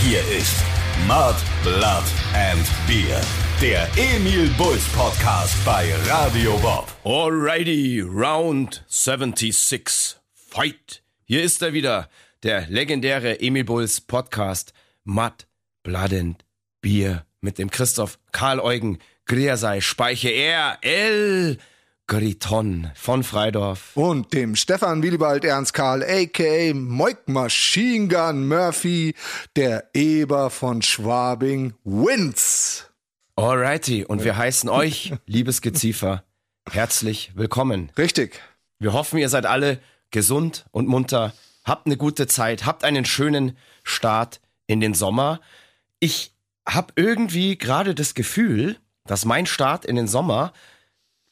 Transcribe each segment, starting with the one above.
Hier ist Mud, Blood and Beer. Der Emil Bulls Podcast bei Radio Bob. Alrighty, Round 76. Fight. Hier ist er wieder, der legendäre Emil Bulls Podcast Mud, Blood and Beer mit dem Christoph Karl Eugen Griersei Speiche er L. Griton von Freidorf. Und dem Stefan Willibald Ernst Karl, a.k.a. Moik Machine Gun Murphy, der Eber von Schwabing wins. Alrighty, und wir heißen euch, liebes Geziefer, herzlich willkommen. Richtig. Wir hoffen, ihr seid alle gesund und munter, habt eine gute Zeit, habt einen schönen Start in den Sommer. Ich habe irgendwie gerade das Gefühl, dass mein Start in den Sommer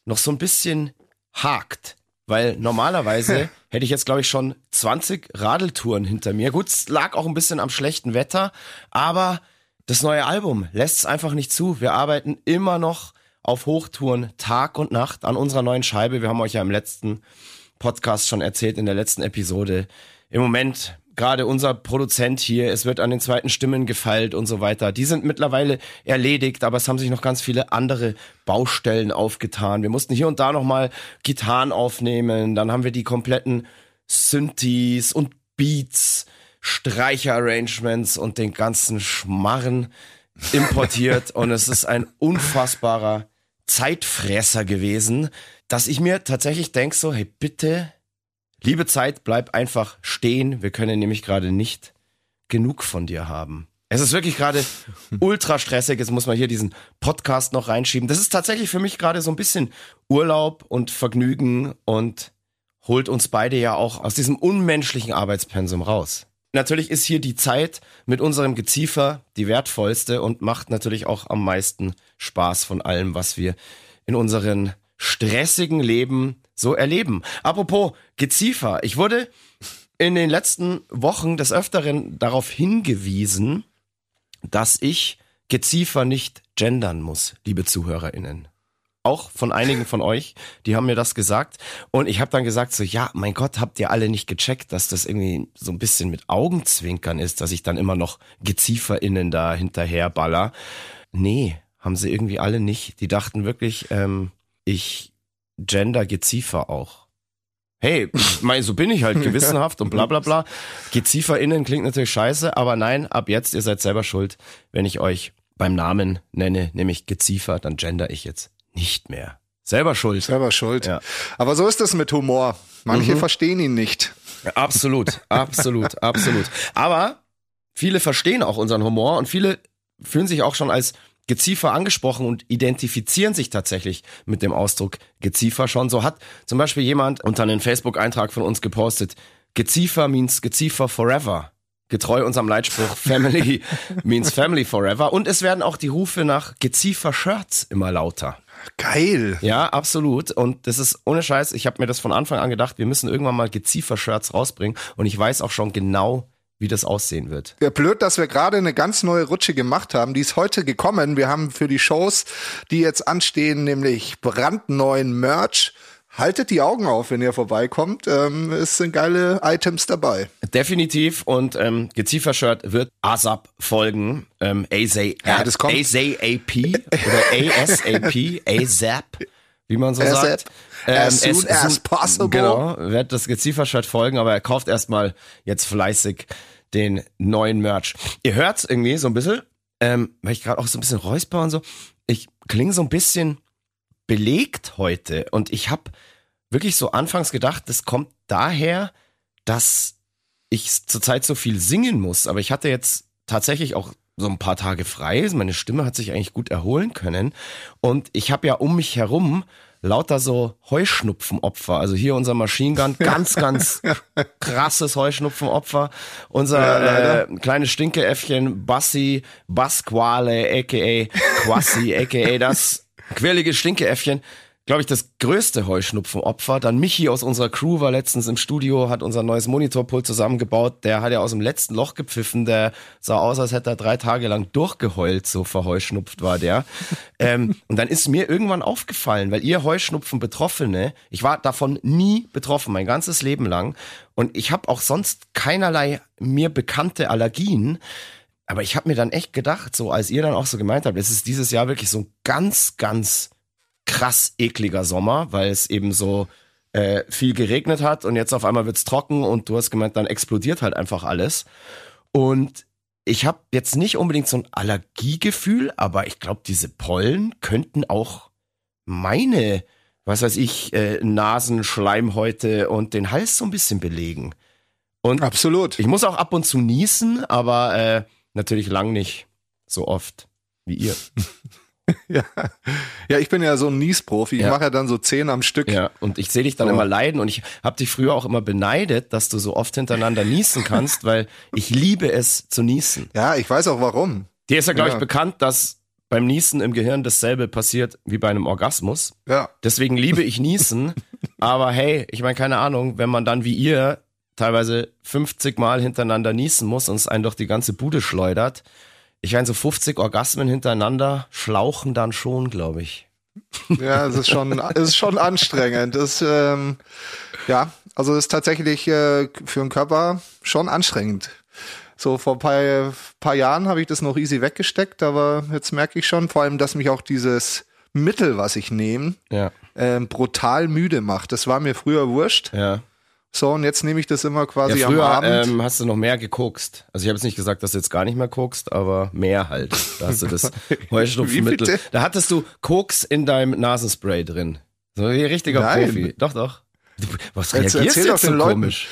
noch so ein bisschen hakt. Weil normalerweise hätte ich jetzt, glaube ich, schon 20 Radeltouren hinter mir. Gut, es lag auch ein bisschen am schlechten Wetter, aber das neue Album lässt es einfach nicht zu. Wir arbeiten immer noch auf Hochtouren Tag und Nacht an unserer neuen Scheibe. Wir haben euch ja im letzten Podcast schon erzählt, in der letzten Episode. Im Moment gerade unser Produzent hier, es wird an den zweiten Stimmen gefeilt und so weiter. Die sind mittlerweile erledigt, aber es haben sich noch ganz viele andere Baustellen aufgetan. Wir mussten hier und da nochmal Gitarren aufnehmen, dann haben wir die kompletten Synthes und Beats, Streicherarrangements und den ganzen Schmarren importiert und es ist ein unfassbarer Zeitfresser gewesen, dass ich mir tatsächlich denke so, hey bitte Liebe Zeit, bleib einfach stehen. Wir können nämlich gerade nicht genug von dir haben. Es ist wirklich gerade ultra stressig. Jetzt muss man hier diesen Podcast noch reinschieben. Das ist tatsächlich für mich gerade so ein bisschen Urlaub und Vergnügen und holt uns beide ja auch aus diesem unmenschlichen Arbeitspensum raus. Natürlich ist hier die Zeit mit unserem Geziefer die wertvollste und macht natürlich auch am meisten Spaß von allem, was wir in unseren stressigen Leben so erleben. Apropos Geziefer, ich wurde in den letzten Wochen des Öfteren darauf hingewiesen, dass ich Geziefer nicht gendern muss, liebe ZuhörerInnen. Auch von einigen von euch, die haben mir das gesagt. Und ich habe dann gesagt, so, ja, mein Gott, habt ihr alle nicht gecheckt, dass das irgendwie so ein bisschen mit Augenzwinkern ist, dass ich dann immer noch GezieferInnen da hinterher baller. Nee, haben sie irgendwie alle nicht. Die dachten wirklich, ähm, ich Gender Geziefer auch. Hey, mein, so bin ich halt gewissenhaft und bla bla bla. GezieferInnen klingt natürlich scheiße, aber nein, ab jetzt, ihr seid selber schuld, wenn ich euch beim Namen nenne, nämlich Geziefer, dann gender ich jetzt nicht mehr. Selber schuld. Selber schuld. Ja. Aber so ist es mit Humor. Manche mhm. verstehen ihn nicht. Ja, absolut, absolut, absolut. Aber viele verstehen auch unseren Humor und viele fühlen sich auch schon als Geziefer angesprochen und identifizieren sich tatsächlich mit dem Ausdruck Geziefer schon. So hat zum Beispiel jemand unter einen Facebook-Eintrag von uns gepostet, Geziefer means Geziefer forever. Getreu unserem Leitspruch Family means Family forever. Und es werden auch die Rufe nach Geziefer-Shirts immer lauter. Geil. Ja, absolut. Und das ist ohne Scheiß, ich habe mir das von Anfang an gedacht, wir müssen irgendwann mal Geziefer-Shirts rausbringen. Und ich weiß auch schon genau, wie das aussehen wird. Ja, blöd, dass wir gerade eine ganz neue Rutsche gemacht haben. Die ist heute gekommen. Wir haben für die Shows, die jetzt anstehen, nämlich brandneuen Merch. Haltet die Augen auf, wenn ihr vorbeikommt. Ähm, es sind geile Items dabei. Definitiv. Und ähm, Geziefer-Shirt wird ASAP folgen. Ähm, ASAP, ja, das kommt. ASAP oder ASAP, ASAP, wie man so ASAP. sagt. Ähm, as soon as, as possible. Genau, wird das Geziefer-Shirt folgen, aber er kauft erstmal jetzt fleißig den neuen Merch. Ihr hört's irgendwie so ein bisschen, ähm, weil ich gerade auch so ein bisschen räusper und so. Ich klinge so ein bisschen belegt heute und ich habe wirklich so anfangs gedacht, das kommt daher, dass ich zurzeit so viel singen muss. Aber ich hatte jetzt tatsächlich auch so ein paar Tage frei. Meine Stimme hat sich eigentlich gut erholen können. Und ich habe ja um mich herum lauter so Heuschnupfenopfer. Also hier unser Machine Gun, ganz, ganz krasses Heuschnupfenopfer. Unser ja, äh, kleines Stinkeäffchen Bassi, Basquale, aka Quassi, aka das quirlige Stinkeäffchen glaube ich, das größte Heuschnupfenopfer. Dann Michi aus unserer Crew war letztens im Studio, hat unser neues Monitorpult zusammengebaut. Der hat ja aus dem letzten Loch gepfiffen. Der sah aus, als hätte er drei Tage lang durchgeheult, so verheuschnupft war der. ähm, und dann ist mir irgendwann aufgefallen, weil ihr Heuschnupfen Betroffene, ich war davon nie betroffen, mein ganzes Leben lang. Und ich habe auch sonst keinerlei mir bekannte Allergien. aber ich habe mir dann echt gedacht, so als ihr dann auch so gemeint habt, es ist dieses Jahr wirklich so ein ganz, ganz krass ekliger Sommer, weil es eben so äh, viel geregnet hat und jetzt auf einmal wird's trocken und du hast gemeint, dann explodiert halt einfach alles. Und ich habe jetzt nicht unbedingt so ein Allergiegefühl, aber ich glaube, diese Pollen könnten auch meine, was weiß ich, äh, Nasenschleimhäute und den Hals so ein bisschen belegen. Und Absolut. ich muss auch ab und zu niesen, aber äh, natürlich lang nicht so oft wie ihr. Ja. ja, ich bin ja so ein Niesprofi. Ich Ja. mache ja dann so zehn am Stück. Ja, und ich sehe dich dann So. immer leiden und ich habe dich früher auch immer beneidet, dass du so oft hintereinander niesen kannst, weil ich liebe es zu niesen. Ja, ich weiß auch warum. Dir ist ja, glaube Ja. ich, bekannt, dass beim Niesen im Gehirn dasselbe passiert wie bei einem Orgasmus. Ja. Deswegen liebe ich Niesen. aber hey, ich meine, keine Ahnung, wenn man dann wie ihr teilweise 50 Mal hintereinander niesen muss und es einen durch die ganze Bude schleudert. Ich meine, so 50 Orgasmen hintereinander schlauchen dann schon, glaube ich. Ja, es ist schon, es ist schon anstrengend. Das, ähm, ja, also es ist tatsächlich äh, für den Körper schon anstrengend. So vor ein paar, paar Jahren habe ich das noch easy weggesteckt, aber jetzt merke ich schon, vor allem, dass mich auch dieses Mittel, was ich nehme, Ja, ähm, brutal müde macht. Das war mir früher wurscht. ja. So, und jetzt nehme ich das immer quasi Ja, am früher Abend. ähm, hast du noch mehr gekokst. Also ich habe jetzt nicht gesagt, dass du jetzt gar nicht mehr kokst, aber mehr halt. Da hast du das Heuschnupfenmittel. Da hattest du Koks in deinem Nasenspray drin. So wie ein richtiger Nein. Profi. Doch, doch. Was Jetzt reagierst erzähl doch jetzt so Leuten. komisch?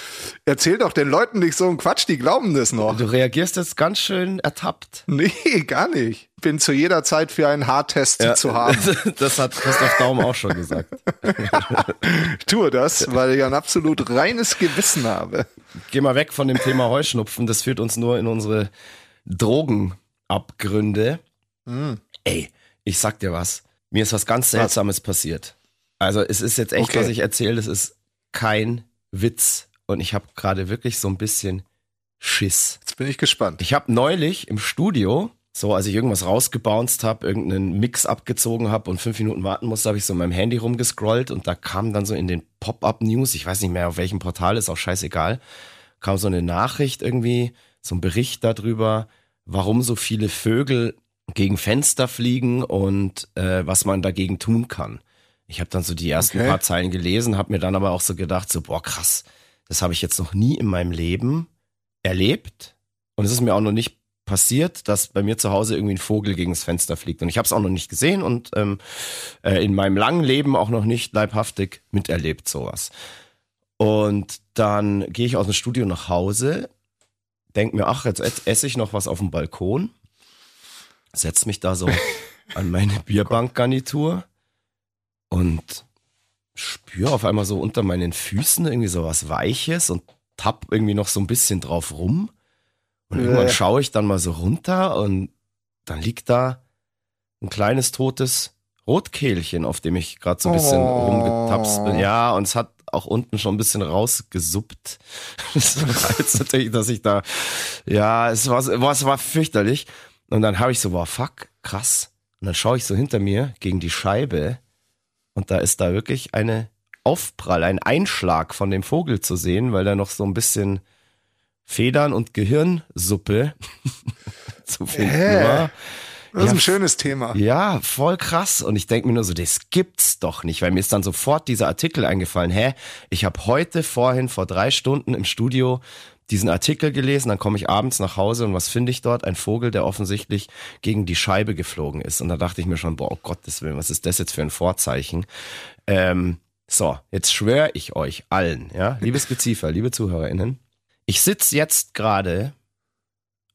Erzähl doch den Leuten nicht so einen Quatsch, die glauben das noch. Du reagierst jetzt ganz schön ertappt. Nee, gar nicht. Bin zu jeder Zeit für einen Haartest zu haben. Das hat Christoph Daum auch schon gesagt. Ich tue das, weil ich ein absolut reines Gewissen habe. Geh mal weg von dem Thema Heuschnupfen. Das führt uns nur in unsere Drogenabgründe. Hm. Ey, ich sag dir was. Mir ist was ganz Seltsames passiert. Also es ist jetzt echt, Okay. was ich erzähle, das ist kein Witz. Und ich habe gerade wirklich so ein bisschen Schiss. Jetzt bin ich gespannt. Ich habe neulich im Studio, so als ich irgendwas rausgebounced habe, irgendeinen Mix abgezogen habe und fünf Minuten warten musste, habe ich so in meinem Handy rumgescrollt und da kam dann so in den Pop-up-News, ich weiß nicht mehr auf welchem Portal, ist auch scheißegal, kam so eine Nachricht irgendwie, so ein Bericht darüber, warum so viele Vögel gegen Fenster fliegen und äh, was man dagegen tun kann. Ich habe dann so die ersten Okay. paar Zeilen gelesen, habe mir dann aber auch so gedacht, so boah krass, das habe ich jetzt noch nie in meinem Leben erlebt und es ist mir auch noch nicht passiert, dass bei mir zu Hause irgendwie ein Vogel gegen das Fenster fliegt und ich habe es auch noch nicht gesehen und ähm, äh, in meinem langen Leben auch noch nicht leibhaftig miterlebt sowas. Und dann gehe ich aus dem Studio nach Hause, denk mir, ach, jetzt ess- esse ich noch was auf dem Balkon, setz mich da so an meine Bierbankgarnitur und spüre auf einmal so unter meinen Füßen irgendwie so was Weiches und tapp irgendwie noch so ein bisschen drauf rum. Und irgendwann Äh. schaue ich dann mal so runter und dann liegt da ein kleines totes Rotkehlchen, auf dem ich gerade so ein bisschen Oh. rumgetapst bin. Ja, und es hat auch unten schon ein bisschen rausgesuppt. Das war jetzt natürlich, dass ich da, ja, es war, es war fürchterlich. Und dann habe ich so, boah, fuck, krass. Und dann schaue ich so hinter mir gegen die Scheibe und da ist da wirklich eine Aufprall, ein Einschlag von dem Vogel zu sehen, weil da noch so ein bisschen Federn und Gehirnsuppe zu finden Hä? war. Das ist Ja, ein schönes Thema. Ja, voll krass. Und ich denke mir nur so, das gibt's doch nicht, weil mir ist dann sofort dieser Artikel eingefallen. Hä, ich habe heute vorhin vor drei Stunden im Studio diesen Artikel gelesen, dann komme ich abends nach Hause und was finde ich dort? Ein Vogel, der offensichtlich gegen die Scheibe geflogen ist. Und da dachte ich mir schon, boah, oh Gottes Willen, was ist das jetzt für ein Vorzeichen? Ähm, so, jetzt schwöre ich euch allen, ja, liebes Geziefer, liebe ZuhörerInnen, ich sitze jetzt gerade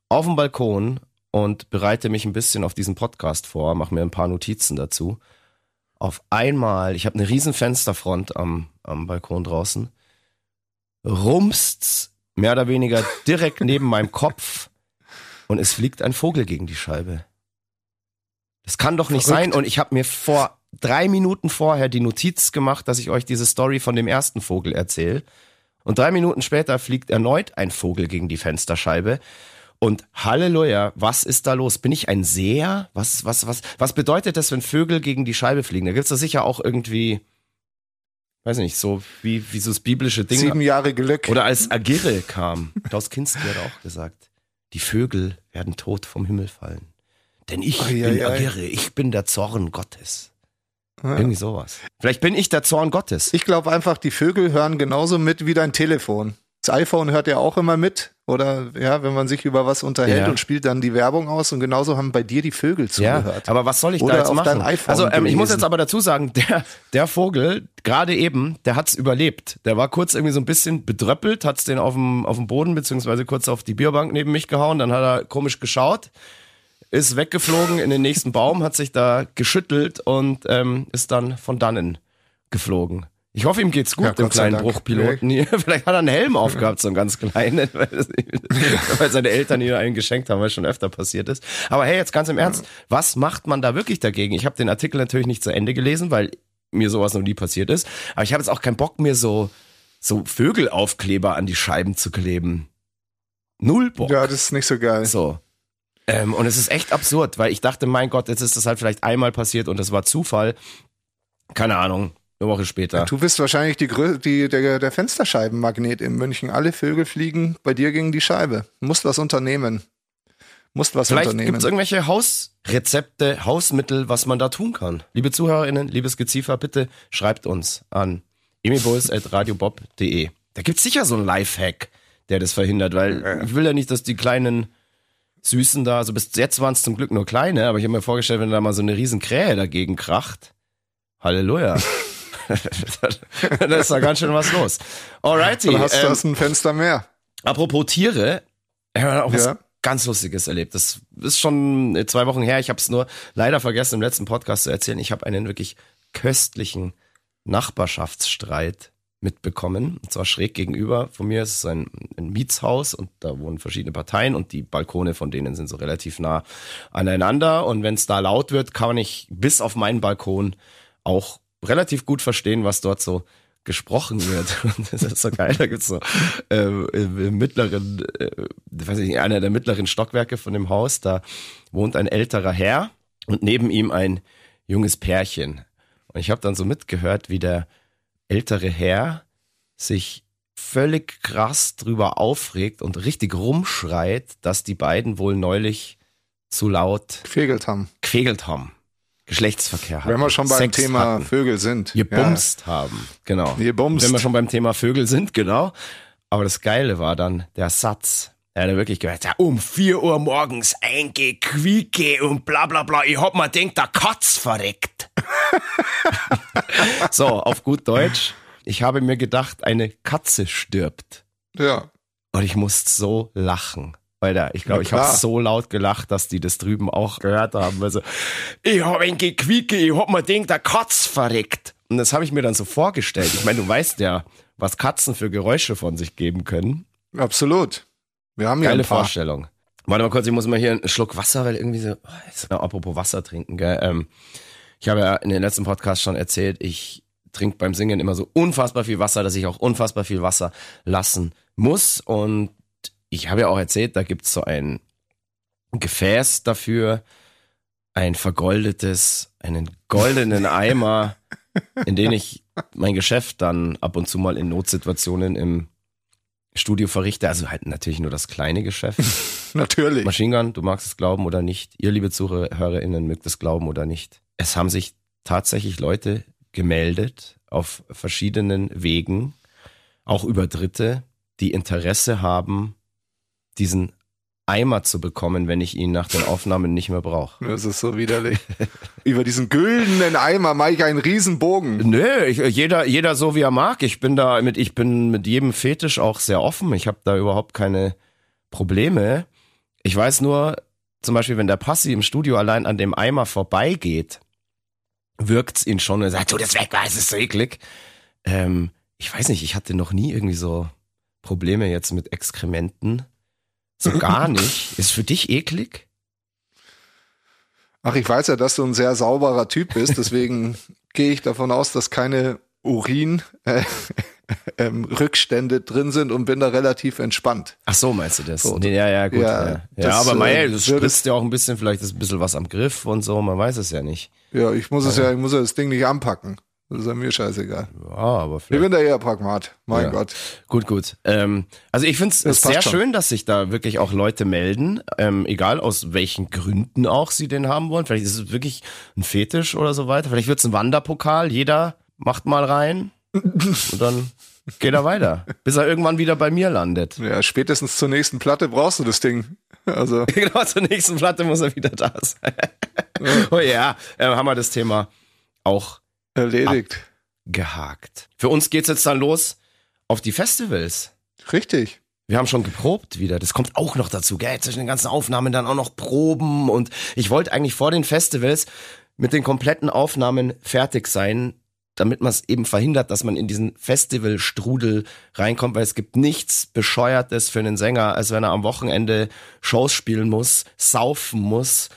auf dem Balkon und bereite mich ein bisschen auf diesen Podcast vor, mache mir ein paar Notizen dazu. Auf einmal, ich habe eine riesen Fensterfront am, am Balkon draußen, rumst's mehr oder weniger direkt neben meinem Kopf und es fliegt ein Vogel gegen die Scheibe. Das kann doch nicht Verrückt. sein. Und ich habe mir vor drei Minuten vorher die Notiz gemacht, dass ich euch diese Story von dem ersten Vogel erzähle. Und drei Minuten später fliegt erneut ein Vogel gegen die Fensterscheibe. Und Halleluja, was ist da los? Bin ich ein Seher? Was, was, was, was bedeutet das, wenn Vögel gegen die Scheibe fliegen? Da gibt's da sicher auch irgendwie, weiß nicht, so wie, wie so das biblische Ding. Sieben Jahre Glück. Oder als Agirre kam. Klaus Kinski hat auch gesagt. die Vögel werden tot vom Himmel fallen. Denn ich Ei, bin ei. Agirre, ich bin der Zorn Gottes. Ja. Irgendwie sowas. Vielleicht bin ich der Zorn Gottes. Ich glaube einfach, die Vögel hören genauso mit wie dein Telefon. Das iPhone hört ja auch immer mit. Oder ja, wenn man sich über was unterhält Ja. und spielt dann die Werbung aus und genauso haben bei dir die Vögel Ja, zugehört. aber was soll ich Oder da jetzt machen? also ähm, ich muss jetzt aber dazu sagen, der, der Vogel, gerade eben, der hat's überlebt. Der war kurz irgendwie so ein bisschen bedröppelt, hat's den auf dem, auf dem Boden beziehungsweise kurz auf die Bierbank neben mich gehauen, dann hat er komisch geschaut, ist weggeflogen in den nächsten Baum, hat sich da geschüttelt und ähm, ist dann von dannen geflogen. Ich hoffe, ihm geht's gut, Ja, dem kleinen Dank. Bruchpiloten hier. Vielleicht hat er einen Helm aufgehabt, so einen ganz kleinen, weil, weil seine Eltern ihm einen geschenkt haben, weil es schon öfter passiert ist. Aber hey, jetzt ganz im Ernst, was macht man da wirklich dagegen? Ich habe den Artikel natürlich nicht zu Ende gelesen, weil mir sowas noch nie passiert ist. Aber ich habe jetzt auch keinen Bock, mir so, so Vögelaufkleber an die Scheiben zu kleben. Null Bock. ja, das ist nicht so geil. So. Ähm, und es ist echt absurd, weil ich dachte, mein Gott, jetzt ist das halt vielleicht einmal passiert und das war Zufall. Keine Ahnung, eine Woche später. Du bist wahrscheinlich die, Grö die, der, der Fensterscheibenmagnet in München. Alle Vögel fliegen bei dir gegen die Scheibe. Musst was unternehmen. Musst was Vielleicht unternehmen. gibt es irgendwelche Hausrezepte, Hausmittel, was man da tun kann. Liebe ZuhörerInnen, liebes Geziefer, bitte schreibt uns an emiboys.radiobob.de. Da gibt's sicher so einen Lifehack, der das verhindert, weil ich will ja nicht, dass die kleinen Süßen da, also bis jetzt waren es zum Glück nur kleine, aber ich habe mir vorgestellt, wenn da mal so eine riesen Krähe dagegen kracht, Halleluja. da ist da ganz schön was los. Alrighty. Dann hast du ähm, das ein Fenster mehr. Apropos Tiere, ich habe auch was Ja. ganz Lustiges erlebt. Das ist schon zwei Wochen her. Ich habe es nur leider vergessen, im letzten Podcast zu erzählen. Ich habe einen wirklich köstlichen Nachbarschaftsstreit mitbekommen. Und zwar schräg gegenüber von mir ist es ein, ein Mietshaus und da wohnen verschiedene Parteien und die Balkone von denen sind so relativ nah aneinander. Und wenn es da laut wird, kann ich bis auf meinen Balkon auch relativ gut verstehen, was dort so gesprochen wird. Und das ist so geil. Da gibt's so äh, im mittleren, äh, weiß ich nicht, einer der mittleren Stockwerke von dem Haus, da wohnt ein älterer Herr und neben ihm ein junges Pärchen. Und ich habe dann so mitgehört, wie der ältere Herr sich völlig krass drüber aufregt und richtig rumschreit, dass die beiden wohl neulich zu laut Gefegelt haben. quägelt haben. Geschlechtsverkehr hatten. Wenn wir schon beim Sex Thema hatten, Vögel sind. gebumst haben. Genau. Gebumst. Wenn wir schon beim Thema Vögel sind, genau. Aber das Geile war dann der Satz. Er hat wirklich gehört, ja, um 4 Uhr morgens eingequieke und bla bla bla. Ich hab mir denkt, der Katz verreckt. so, auf gut Deutsch. Ich habe mir gedacht, eine Katze stirbt. Ja. ja. Und ich musste so lachen. Alter, ich glaube, ich habe so laut gelacht, dass die das drüben auch gehört haben. Also, ich hab ein Gequieke, ich hab mir denkt, der Katz verreckt. Und das habe ich mir dann so vorgestellt. Ich meine, du weißt ja, was Katzen für Geräusche von sich geben können. Absolut. Wir haben ja Geile ein paar. Vorstellung. Warte mal kurz, ich muss mal hier einen Schluck Wasser, weil irgendwie so, oh, apropos Wasser trinken, gell? Ähm, ich habe ja in den letzten Podcast schon erzählt, ich trinke beim Singen immer so unfassbar viel Wasser, dass ich auch unfassbar viel Wasser lassen muss. Und ich habe ja auch erzählt, da gibt's so ein Gefäß dafür, ein vergoldetes, einen goldenen Eimer, in den ich mein Geschäft dann ab und zu mal in Notsituationen im Studio verrichte. Also halt natürlich nur das kleine Geschäft. Natürlich. Machine Gun, du magst es glauben oder nicht. Ihr, liebe ZuhörerInnen, mögt es glauben oder nicht. Es haben sich tatsächlich Leute gemeldet auf verschiedenen Wegen, auch über Dritte, die Interesse haben, diesen Eimer zu bekommen, wenn ich ihn nach den Aufnahmen nicht mehr brauche. Das ist so widerlich. Über diesen güldenen Eimer mache ich einen Riesenbogen. Nö, ich, jeder, jeder so wie er mag. Ich bin da mit, ich bin mit jedem Fetisch auch sehr offen. Ich habe da überhaupt keine Probleme. Ich weiß nur, zum Beispiel, wenn der Passi im Studio allein an dem Eimer vorbeigeht, wirkt's ihn schon und er sagt, tu das weg, es ist so eklig. Ähm, ich weiß nicht, ich hatte noch nie irgendwie so Probleme jetzt mit Exkrementen. So gar nicht. Ist für dich eklig? Ach, ich weiß ja, dass du ein sehr sauberer Typ bist, deswegen gehe ich davon aus, dass keine Urin äh, Rückstände drin sind und bin da relativ entspannt. Ach so, meinst du das? So. nee, ja, ja, gut. Ja, Ja, ja. das, aber äh, mei, das würde- spritzt ja auch ein bisschen, vielleicht ist ein bisschen was am Griff und so, man weiß es ja nicht. Ja, ich muss es ja, ich muss ja das Ding nicht anpacken. Das ist mir scheißegal. Ja, aber Ich vielleicht. bin da eher Pragmat. Mein Ja. Gott. Gut, gut. Ähm, also ich finde es sehr schon. schön, dass sich da wirklich auch Leute melden, ähm, egal aus welchen Gründen auch sie den haben wollen. Vielleicht ist es wirklich ein Fetisch oder so weiter. Vielleicht wird es ein Wanderpokal. Jeder macht mal rein und dann geht er weiter, bis er irgendwann wieder bei mir landet. Ja, spätestens zur nächsten Platte brauchst du das Ding. Also, Genau, zur nächsten Platte muss er wieder da sein. oh ja, äh, haben wir das Thema auch erledigt. gehakt. Für uns geht's jetzt dann los auf die Festivals. Richtig. Wir haben schon geprobt wieder. Das kommt auch noch dazu, gell? Zwischen den ganzen Aufnahmen dann auch noch Proben. Und ich wollte eigentlich vor den Festivals mit den kompletten Aufnahmen fertig sein, damit man es eben verhindert, dass man in diesen Festivalstrudel reinkommt, weil es gibt nichts Bescheuertes für einen Sänger, als wenn er am Wochenende Shows spielen muss, saufen muss,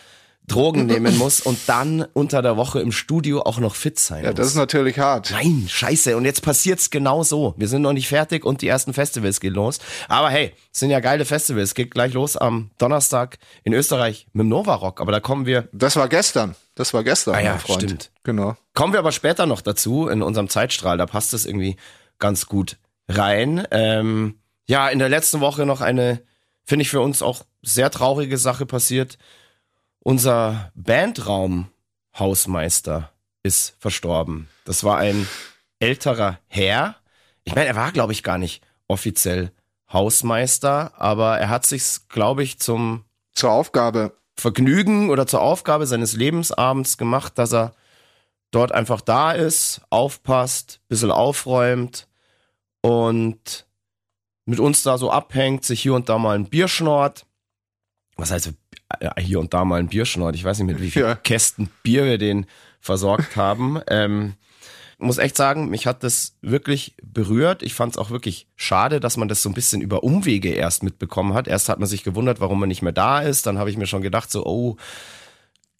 Drogen nehmen muss und dann unter der Woche im Studio auch noch fit sein Ja, muss. das ist natürlich hart. Nein, scheiße. Und jetzt passiert's genau so. Wir sind noch nicht fertig und die ersten Festivals gehen los. Aber hey, es sind ja geile Festivals. Geht gleich los am Donnerstag in Österreich mit dem Nova Rock. Aber da kommen wir, Das war gestern. Das war gestern, Ah ja, mein Freund. stimmt. Genau. kommen wir aber später noch dazu in unserem Zeitstrahl. Da passt es irgendwie ganz gut rein. Ähm, ja, in der letzten Woche noch eine, finde ich für uns auch sehr traurige Sache passiert. Unser Bandraum-Hausmeister ist verstorben. Das war ein älterer Herr. Ich meine, er war, glaube ich, gar nicht offiziell Hausmeister, aber er hat sich's, glaube ich, zum Zur Aufgabe. Vergnügen oder zur Aufgabe seines Lebensabends gemacht, dass er dort einfach da ist, aufpasst, bisschen aufräumt und mit uns da so abhängt, sich hier und da mal ein Bier schnort. Was heißt hier und da mal ein Bier schnort? Ich weiß nicht, mit wie vielen Ja. Kästen Bier wir den versorgt haben. ähm, muss echt sagen, mich hat das wirklich berührt. Ich fand es auch wirklich schade, dass man das so ein bisschen über Umwege erst mitbekommen hat. Erst hat man sich gewundert, warum er nicht mehr da ist. Dann habe ich mir schon gedacht, so, oh,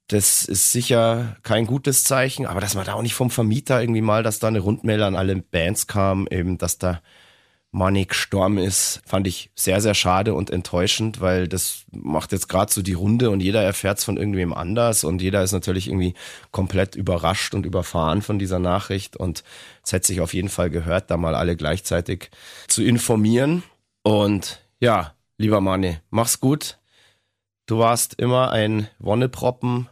das ist sicher kein gutes Zeichen. Aber dass man da auch nicht vom Vermieter irgendwie mal, dass da eine Rundmail an alle Bands kam, eben, dass da Money gestorben ist, fand ich sehr, sehr schade und enttäuschend, weil das macht jetzt gerade so die Runde und jeder erfährt's von irgendwem anders und jeder ist natürlich irgendwie komplett überrascht und überfahren von dieser Nachricht und es hätte sich auf jeden Fall gehört, da mal alle gleichzeitig zu informieren. Und ja, lieber Manni, mach's gut. Du warst immer ein Wonneproppen,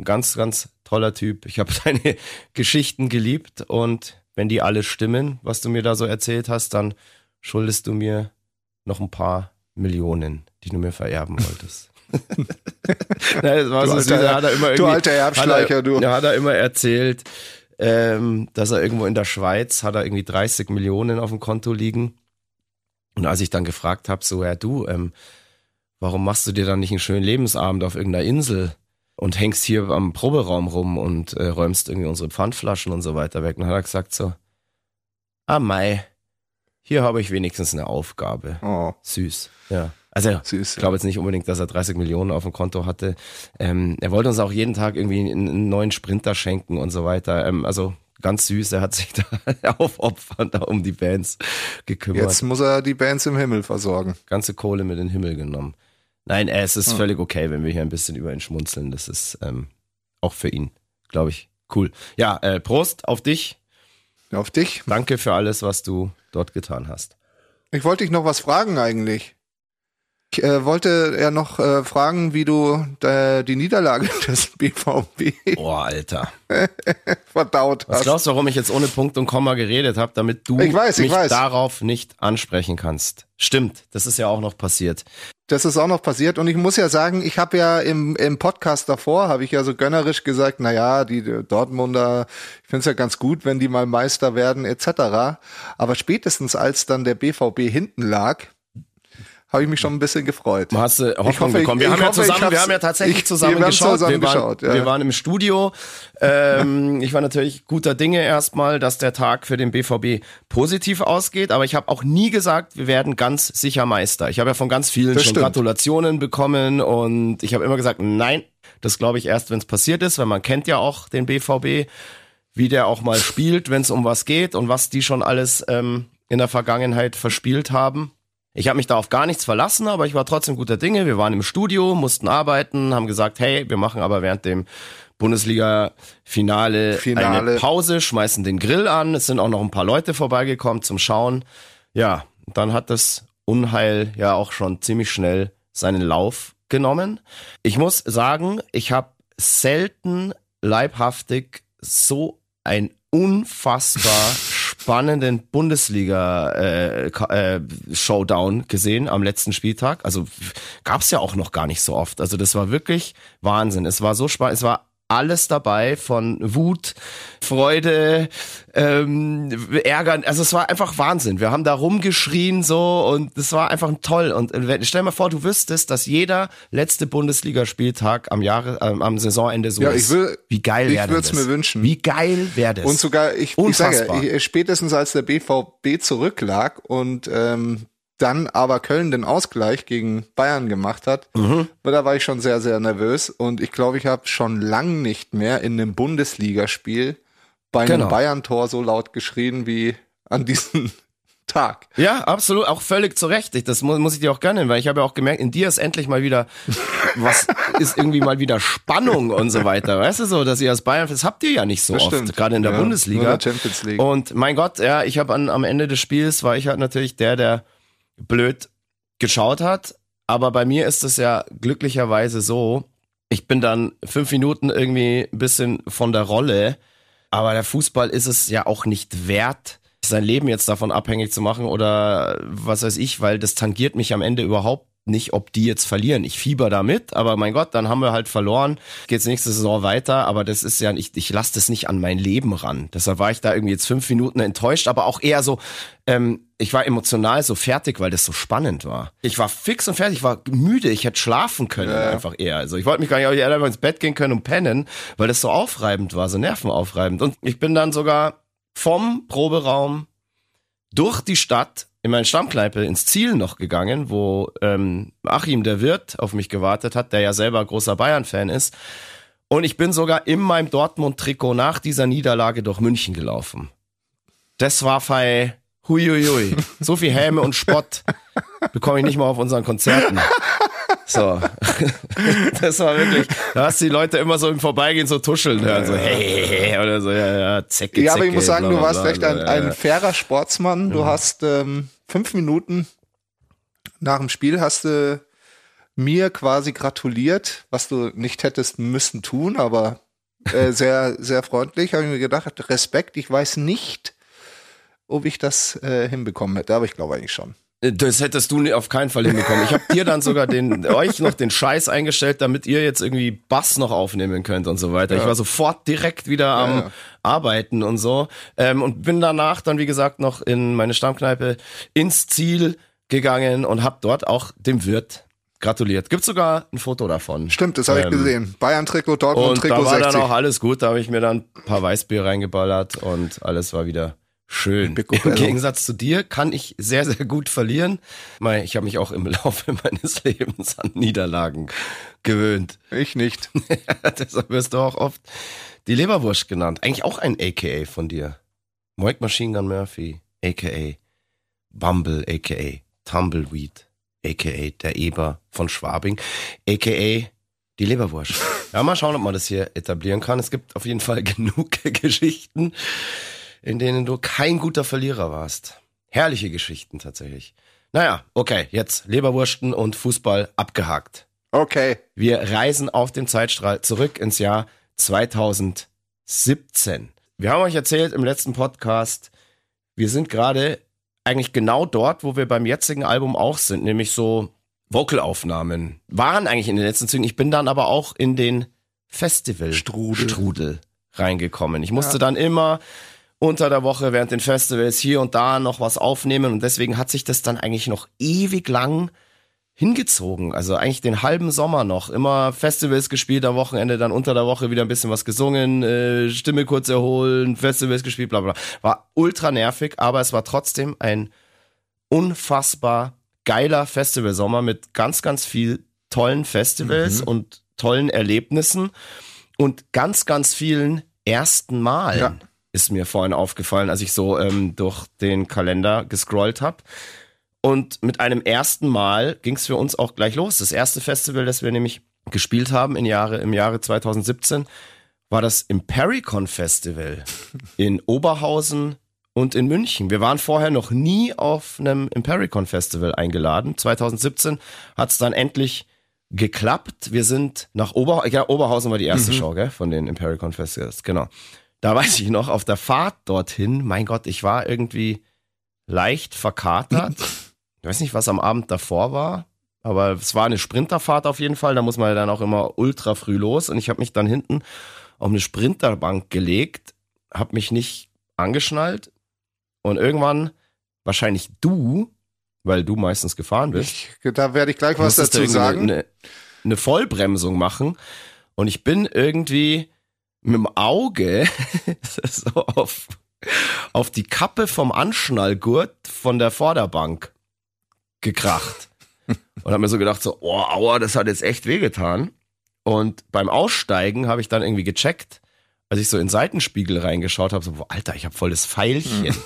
ein ganz, ganz toller Typ. Ich habe deine Geschichten geliebt und wenn die alle stimmen, was du mir da so erzählt hast, dann schuldest du mir noch ein paar Millionen, die du mir vererben wolltest. Nein, das war Du so alter- hat er immer du alter Erbschleicher, hat er, du. Ja, hat er immer erzählt, ähm, dass er irgendwo in der Schweiz hat er irgendwie 30 Millionen auf dem Konto liegen. Und als ich dann gefragt habe, so, ja du, ähm, warum machst du dir dann nicht einen schönen Lebensabend auf irgendeiner Insel und hängst hier am Proberaum rum und äh, räumst irgendwie unsere Pfandflaschen und so weiter weg? Und dann hat er gesagt so, ah Mai, hier habe ich wenigstens eine Aufgabe. Oh, Süß, ja. Also süß. ich glaube jetzt nicht unbedingt, dass er 30 Millionen auf dem Konto hatte. Ähm, er wollte uns auch jeden Tag irgendwie einen, einen neuen Sprinter schenken und so weiter. Ähm, also ganz süß, er hat sich da aufopfernd um die Bands gekümmert. Jetzt muss er die Bands im Himmel versorgen. Ganze Kohle mit in den Himmel genommen. Nein, äh, es Hm. ist völlig okay, wenn wir hier ein bisschen über ihn schmunzeln. Das ist ähm, auch für ihn, glaube ich, cool. Ja, äh, Prost auf dich. Auf dich. Danke für alles, was du dort getan hast. Ich wollte dich noch was fragen eigentlich. Ich äh, wollte ja noch äh, fragen, wie du äh, die Niederlage des BVB Boah, Alter. verdaut Was hast. glaubst du, warum ich jetzt ohne Punkt und Komma geredet habe, damit du Ich weiß, ich mich weiß. darauf nicht ansprechen kannst? Stimmt, das ist ja auch noch passiert. Das ist auch noch passiert und ich muss ja sagen, ich habe ja im, im Podcast davor, habe ich ja so gönnerisch gesagt, na ja, die Dortmunder, ich finde es ja ganz gut, wenn die mal Meister werden etc. Aber spätestens als dann der BVB hinten lag, habe ich mich schon ein bisschen gefreut. Hast du Hoffnung hoffe, bekommen? Wir haben ja hoffe, zusammen, wir haben ja tatsächlich ich- zusammen wir geschaut. zusammen wir, waren, geschaut, ja. wir waren im Studio. Ähm, ich war natürlich guter Dinge erstmal, dass der Tag für den BVB positiv ausgeht, aber ich habe auch nie gesagt, wir werden ganz sicher Meister. Ich habe ja von ganz vielen Das schon stimmt. Gratulationen bekommen und ich habe immer gesagt, nein, das glaube ich erst, wenn es passiert ist, weil man kennt ja auch den BVB, wie der auch mal spielt, wenn es um was geht und was die schon alles ähm, in der Vergangenheit verspielt haben. Ich habe mich da auf gar nichts verlassen, aber ich war trotzdem guter Dinge. Wir waren im Studio, mussten arbeiten, haben gesagt, hey, wir machen aber während dem Bundesliga-Finale Finale. eine Pause, schmeißen den Grill an. Es sind auch noch ein paar Leute vorbeigekommen zum Schauen. Ja, dann hat das Unheil ja auch schon ziemlich schnell seinen Lauf genommen. Ich muss sagen, ich habe selten leibhaftig so ein unfassbar spannenden Bundesliga-Showdown äh, gesehen am letzten Spieltag. Also gab's ja auch noch gar nicht so oft. Also das war wirklich Wahnsinn. Es war so spannend. Es war alles dabei von Wut, Freude, ähm, Ärgern. Also es war einfach Wahnsinn. Wir haben da rumgeschrien so und es war einfach toll. Und wenn, stell mal vor, du wüsstest, dass jeder letzte Bundesligaspieltag am Jahre, ähm, am Saisonende so Ja, ist. ich will- Wie geil ich wäre das? würd's mir wünschen. Wie geil wäre das? Und sogar, ich, ich sage, Unfassbar. ich, spätestens als der BVB zurücklag und ähm, dann aber Köln den Ausgleich gegen Bayern gemacht hat, Mhm. da war ich schon sehr, sehr nervös. Und ich glaube, ich habe schon lang nicht mehr in einem Bundesligaspiel bei einem Genau. Bayern-Tor so laut geschrien wie an diesem Tag. Ja, absolut, auch völlig zu Recht. Ich, das muss, muss ich dir auch gönnen, weil ich habe ja auch gemerkt, in dir ist endlich mal wieder was ist irgendwie mal wieder Spannung und so weiter. Weißt du so, dass ihr als Bayern, das habt ihr ja nicht so Das oft, stimmt. gerade in der Ja, Bundesliga. in der Champions League. Und mein Gott, ja, ich habe am Ende des Spiels war ich halt natürlich der, der blöd geschaut hat. Aber bei mir ist es ja glücklicherweise so, ich bin dann fünf Minuten irgendwie ein bisschen von der Rolle. Aber der Fußball ist es ja auch nicht wert, sein Leben jetzt davon abhängig zu machen oder was weiß ich, weil das tangiert mich am Ende überhaupt nicht, ob die jetzt verlieren. Ich fieber damit, aber mein Gott, dann haben wir halt verloren. Geht's nächste Saison weiter, aber das ist ja nicht, ich lasse das nicht an mein Leben ran. Deshalb war ich da irgendwie jetzt fünf Minuten enttäuscht, aber auch eher so, ähm, ich war emotional so fertig, weil das so spannend war. Ich war fix und fertig, ich war müde, ich hätte schlafen können Ja. einfach eher. Also ich wollte mich gar nicht, ich hätte einfach ins Bett gehen können und pennen, weil das so aufreibend war, so nervenaufreibend. Und ich bin dann sogar vom Proberaum durch die Stadt in meine Stammkneipe ins Ziel noch gegangen, wo ähm, Achim, der Wirt, auf mich gewartet hat, der ja selber großer Bayern-Fan ist. Und ich bin sogar in meinem Dortmund-Trikot nach dieser Niederlage durch München gelaufen. Das war fei, huiuiui. So viel Häme und Spott bekomme ich nicht mal auf unseren Konzerten. So. Das war wirklich, da hast du die Leute immer so im Vorbeigehen so tuscheln hören, so hey, hey, hey oder so, ja, ja, zecke, Ja, aber ich muss sagen, bla, du bla, warst bla, echt ein, ein fairer Sportsmann. Du hast ähm, fünf Minuten nach dem Spiel hast du mir quasi gratuliert, was du nicht hättest müssen tun, aber äh, sehr, sehr freundlich. Habe ich mir gedacht, Respekt. Ich weiß nicht, ob ich das äh, hinbekommen hätte, aber ich glaube eigentlich schon. Das hättest du auf keinen Fall hinbekommen. Ich habe dir dann sogar den euch noch den Scheiß eingestellt, damit ihr jetzt irgendwie Bass noch aufnehmen könnt und so weiter. Ich war sofort direkt wieder am ja. Arbeiten und so ähm, und bin danach dann wie gesagt noch in meine Stammkneipe ins Ziel gegangen und habe dort auch dem Wirt gratuliert. Gibt sogar ein Foto davon. Stimmt, das habe ich Ähm, gesehen. Bayern-Trikot, Und da Dortmund-Trikot war 60. dann auch alles gut. Da habe ich mir dann ein paar Weißbier reingeballert und alles war wieder schön. Im Gegensatz zu dir kann ich sehr, sehr gut verlieren. Ich habe mich auch im Laufe meines Lebens an Niederlagen gewöhnt. Ich nicht. Deshalb wirst du auch oft die Leberwurst genannt. Eigentlich auch ein AKA von dir. Moik Machine Gun Murphy, AKA Bumble, AKA Tumbleweed, AKA der Eber von Schwabing, AKA die Leberwurst. Ja, mal schauen, ob man das hier etablieren kann. Es gibt auf jeden Fall genug Geschichten, in denen du kein guter Verlierer warst. Herrliche Geschichten tatsächlich. Naja, okay, jetzt Leberwursten und Fußball abgehakt. Okay. Wir reisen auf dem Zeitstrahl zurück ins Jahr 2017. Wir haben euch erzählt im letzten Podcast, wir sind gerade eigentlich genau dort, wo wir beim jetzigen Album auch sind, nämlich so Vocalaufnahmen. Waren eigentlich in den letzten Zügen. Ich bin dann aber auch in den Festival Strudel. Strudel reingekommen. Ich musste dann immer unter der Woche während den Festivals hier und da noch was aufnehmen und deswegen hat sich das dann eigentlich noch ewig lang hingezogen. Also eigentlich den halben Sommer noch. Immer Festivals gespielt am Wochenende, dann unter der Woche wieder ein bisschen was gesungen, äh, Stimme kurz erholen, Festivals gespielt, bla bla. War ultra nervig, aber es war trotzdem ein unfassbar geiler Festivalsommer mit ganz, ganz viel tollen Festivals und tollen Erlebnissen und ganz, ganz vielen ersten Malen. Ja. Ist mir vorhin aufgefallen, als ich so ähm, durch den Kalender gescrollt habe. Und mit einem ersten Mal ging es für uns auch gleich los. Das erste Festival, das wir nämlich gespielt haben im Jahre, im Jahre 2017, war das Impericon Festival in Oberhausen und in München. Wir waren vorher noch nie auf einem Impericon Festival eingeladen. 2017 hat es dann endlich geklappt. Wir sind nach Ober ja, Oberhausen war die erste mhm. Show gell, von den Impericon Festivals. Genau. Da weiß ich noch, auf der Fahrt dorthin, mein Gott, ich war irgendwie leicht verkatert. Ich weiß nicht, was am Abend davor war, aber es war eine Sprinterfahrt auf jeden Fall. Da muss man ja dann auch immer ultra früh los. Und ich habe mich dann hinten auf eine Sprinterbank gelegt, habe mich nicht angeschnallt. Und irgendwann, wahrscheinlich du, weil du meistens gefahren bist. Ich, da werde ich gleich was dazu sagen. Eine, eine Vollbremsung machen. Und ich bin irgendwie mit dem Auge so auf, auf die Kappe vom Anschnallgurt von der Vorderbank gekracht. Und habe mir so gedacht, so, oh, aua, das hat jetzt echt wehgetan. Und beim Aussteigen habe ich dann irgendwie gecheckt, als ich so in Seitenspiegel reingeschaut habe, so, Alter, ich habe voll das Pfeilchen. Mhm.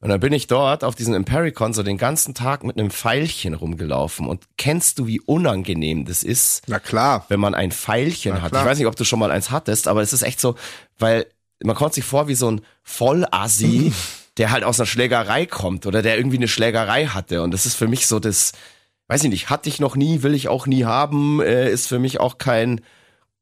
Und dann bin ich dort auf diesem Impericon so den ganzen Tag mit einem Pfeilchen rumgelaufen. Und kennst du, wie unangenehm das ist? Na klar. Wenn man ein Pfeilchen Na hat. Klar. Ich weiß nicht, ob du schon mal eins hattest, aber es ist echt so, weil man kommt sich vor wie so ein Vollassi, der halt aus einer Schlägerei kommt oder der irgendwie eine Schlägerei hatte. Und das ist für mich so das, weiß ich nicht, hatte ich noch nie, will ich auch nie haben, äh, ist für mich auch kein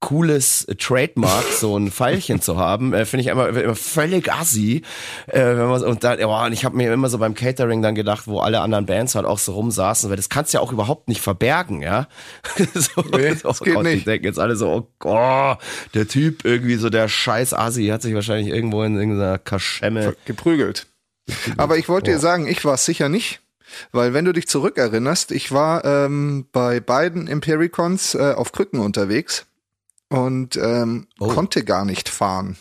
cooles Trademark, so ein Pfeilchen zu haben, äh, finde ich immer, immer völlig assi. Äh, wenn man, und dann, oh, und ich habe mir immer so beim Catering dann gedacht, wo alle anderen Bands halt auch so rumsaßen, weil das kannst du ja auch überhaupt nicht verbergen, ja. so, nee, das oh geht Gott, nicht. Die denken jetzt alle so, oh Gott, der Typ irgendwie so der scheiß Assi hat sich wahrscheinlich irgendwo in irgendeiner Kaschemme geprügelt. Aber ich wollte oh. dir sagen, ich war es sicher nicht. Weil wenn du dich zurückerinnerst, ich war ähm, bei beiden Impericons äh, auf Krücken unterwegs und ähm, oh. konnte gar nicht fahren.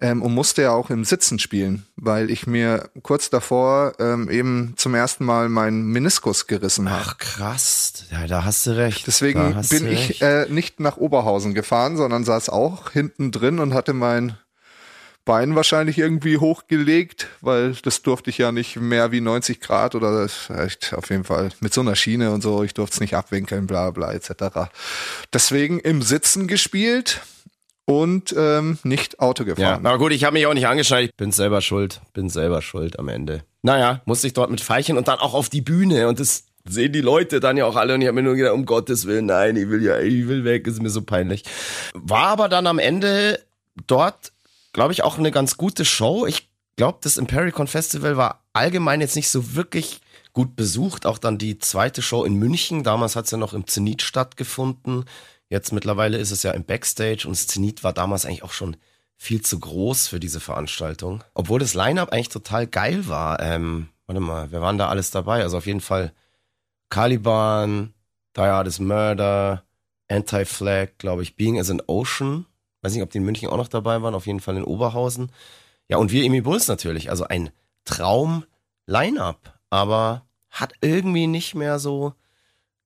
Ähm, und musste ja auch im Sitzen spielen, weil ich mir kurz davor ähm, eben zum ersten Mal meinen Meniskus gerissen habe. Ach krass, ja, da hast du recht. Deswegen bin ich äh, nicht nach Oberhausen gefahren, sondern saß auch hinten drin und hatte mein Bein wahrscheinlich irgendwie hochgelegt, weil das durfte ich ja nicht mehr wie 90 Grad oder vielleicht auf jeden Fall mit so einer Schiene und so. Ich durfte es nicht abwinkeln, bla bla etc. Deswegen im Sitzen gespielt und ähm, nicht Auto gefahren. Ja, aber gut, ich habe mich auch nicht angeschnallt. Ich bin selber schuld. Bin selber schuld am Ende. Naja, musste ich dort mit Feichen und dann auch auf die Bühne und das sehen die Leute dann ja auch alle und ich habe mir nur gedacht, um Gottes Willen, nein, ich will ja, ich will weg, ist mir so peinlich. War aber dann am Ende dort glaube ich, auch eine ganz gute Show. Ich glaube, das Impericon Festival war allgemein jetzt nicht so wirklich gut besucht. Auch dann die zweite Show in München. Damals hat es ja noch im Zenit stattgefunden. Jetzt mittlerweile ist es ja im Backstage und das Zenit war damals eigentlich auch schon viel zu groß für diese Veranstaltung. Obwohl das Line-Up eigentlich total geil war. Ähm, warte mal, wer waren da alles dabei? Also auf jeden Fall Caliban, Die Hardest Murder, Anti-Flag, glaube ich, Being as an Ocean Weiß nicht, ob die in München auch noch dabei waren, auf jeden Fall in Oberhausen. Ja, und wir Emi Bulls natürlich. Also ein Traum-Line-Up, aber hat irgendwie nicht mehr so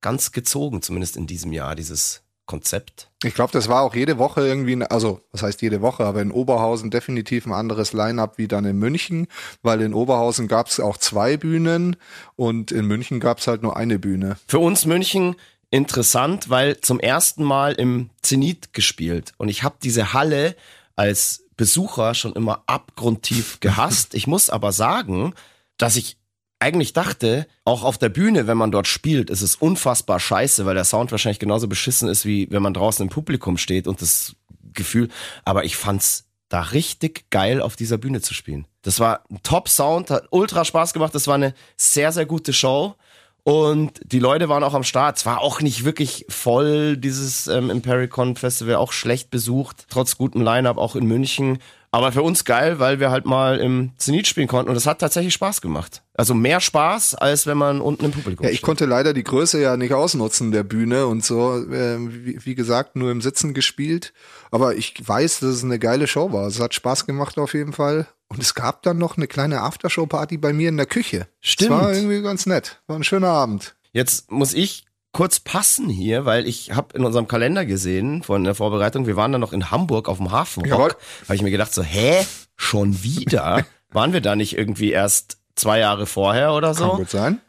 ganz gezogen, zumindest in diesem Jahr, dieses Konzept. Ich glaube, das war auch jede Woche irgendwie, also was heißt jede Woche, aber in Oberhausen definitiv ein anderes Line-up wie dann in München, weil in Oberhausen gab es auch zwei Bühnen und in München gab es halt nur eine Bühne. Für uns München interessant, weil zum ersten Mal im Zenit gespielt und ich habe diese Halle als Besucher schon immer abgrundtief gehasst. Ich muss aber sagen, dass ich eigentlich dachte, auch auf der Bühne, wenn man dort spielt, ist es unfassbar scheiße, weil der Sound wahrscheinlich genauso beschissen ist, wie wenn man draußen im Publikum steht und das Gefühl, aber ich fand's da richtig geil auf dieser Bühne zu spielen. Das war ein Top-Sound, hat ultra Spaß gemacht, das war eine sehr, sehr gute Show. Und die Leute waren auch am Start. Es war auch nicht wirklich voll, dieses ähm, Impericon Festival, auch schlecht besucht, trotz gutem Line-Up, auch in München. Aber für uns geil, weil wir halt mal im Zenit spielen konnten und es hat tatsächlich Spaß gemacht. Also mehr Spaß, als wenn man unten im Publikum Ja, ich steht. konnte leider die Größe ja nicht ausnutzen der Bühne und so, äh, wie, wie, gesagt, nur im Sitzen gespielt. Aber ich weiß, dass es eine geile Show war. Es hat Spaß gemacht auf jeden Fall. Und es gab dann noch eine kleine Aftershow-Party bei mir in der Küche. Stimmt. Das war irgendwie ganz nett. War ein schöner Abend. Jetzt muss ich kurz passen hier, weil ich habe in unserem Kalender gesehen von der Vorbereitung, wir waren da noch in Hamburg auf dem Hafen. Habe ich mir gedacht so, hä, schon wieder? waren wir da nicht irgendwie erst zwei Jahre vorher oder so? Kann gut sein.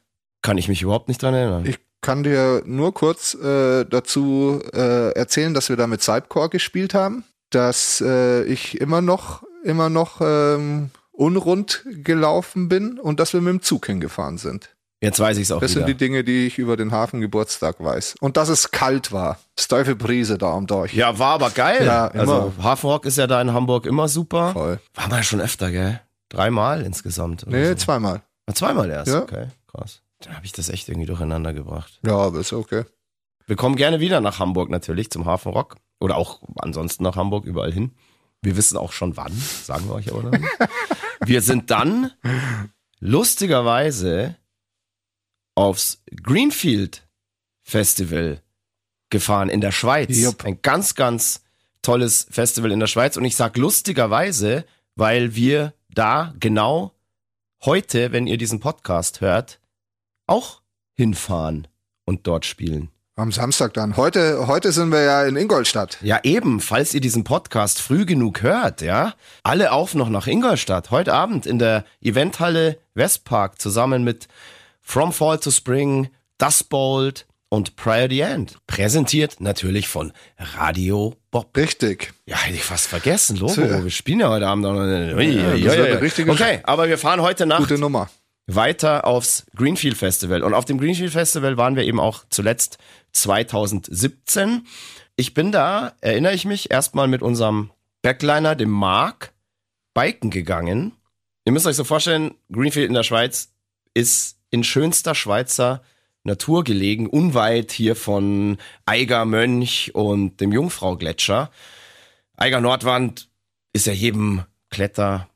Kann ich mich überhaupt nicht dran erinnern. Ich kann dir nur kurz äh, dazu äh, erzählen, dass wir da mit Cypcore gespielt haben. dass äh, ich immer noch, immer noch ähm, unrund gelaufen bin und dass wir mit dem Zug hingefahren sind. Jetzt weiß ich es auch Das wieder. sind die Dinge, die ich über den Hafengeburtstag weiß. Und dass es kalt war. Das Teufelbrise da am Dorch. ja, war aber geil. Ja, also Hafenrock ist ja da in Hamburg immer super. Voll. War mal schon öfter, gell? Dreimal insgesamt. Nee, so. zweimal. Ah, Zweimal erst, Ja. okay, krass. Dann habe ich das echt irgendwie durcheinander gebracht. Ja, aber ist okay. Wir kommen gerne wieder nach Hamburg natürlich zum Hafenrock. Oder auch ansonsten nach Hamburg, überall hin. Wir wissen auch schon wann, sagen wir euch aber. Wir sind dann lustigerweise aufs Greenfield Festival gefahren in der Schweiz. Jupp. Ein ganz, ganz tolles Festival in der Schweiz. Und ich sag lustigerweise, weil wir da genau heute, wenn ihr diesen Podcast hört, auch hinfahren und dort spielen. Am Samstag dann. Heute, heute sind wir ja in Ingolstadt. Ja, eben, falls ihr diesen Podcast früh genug hört, ja. Alle auf noch nach Ingolstadt. Heute Abend in der Eventhalle Westpark zusammen mit From Fall to Spring, Dust Bolt und Prior the End. Präsentiert natürlich von Radio Bob. Richtig. Ja, hätte ich fast vergessen, Logo. Tja. Wir spielen ja heute Abend noch. eine- Ui, Ja, eine ui. richtige Okay, aber wir fahren heute Nacht Gute Nummer. weiter aufs Greenfield Festival. Und auf dem Greenfield Festival waren wir eben auch zuletzt 2017. Ich bin da, erinnere ich mich, erstmal mit unserem Backliner, dem Mark, biken gegangen. Ihr müsst euch so vorstellen, Greenfield in der Schweiz ist in schönster Schweizer Natur gelegen, unweit hier von Eiger Mönch und dem Jungfrau-Gletscher. Eiger Nordwand ist ja jedem Kletter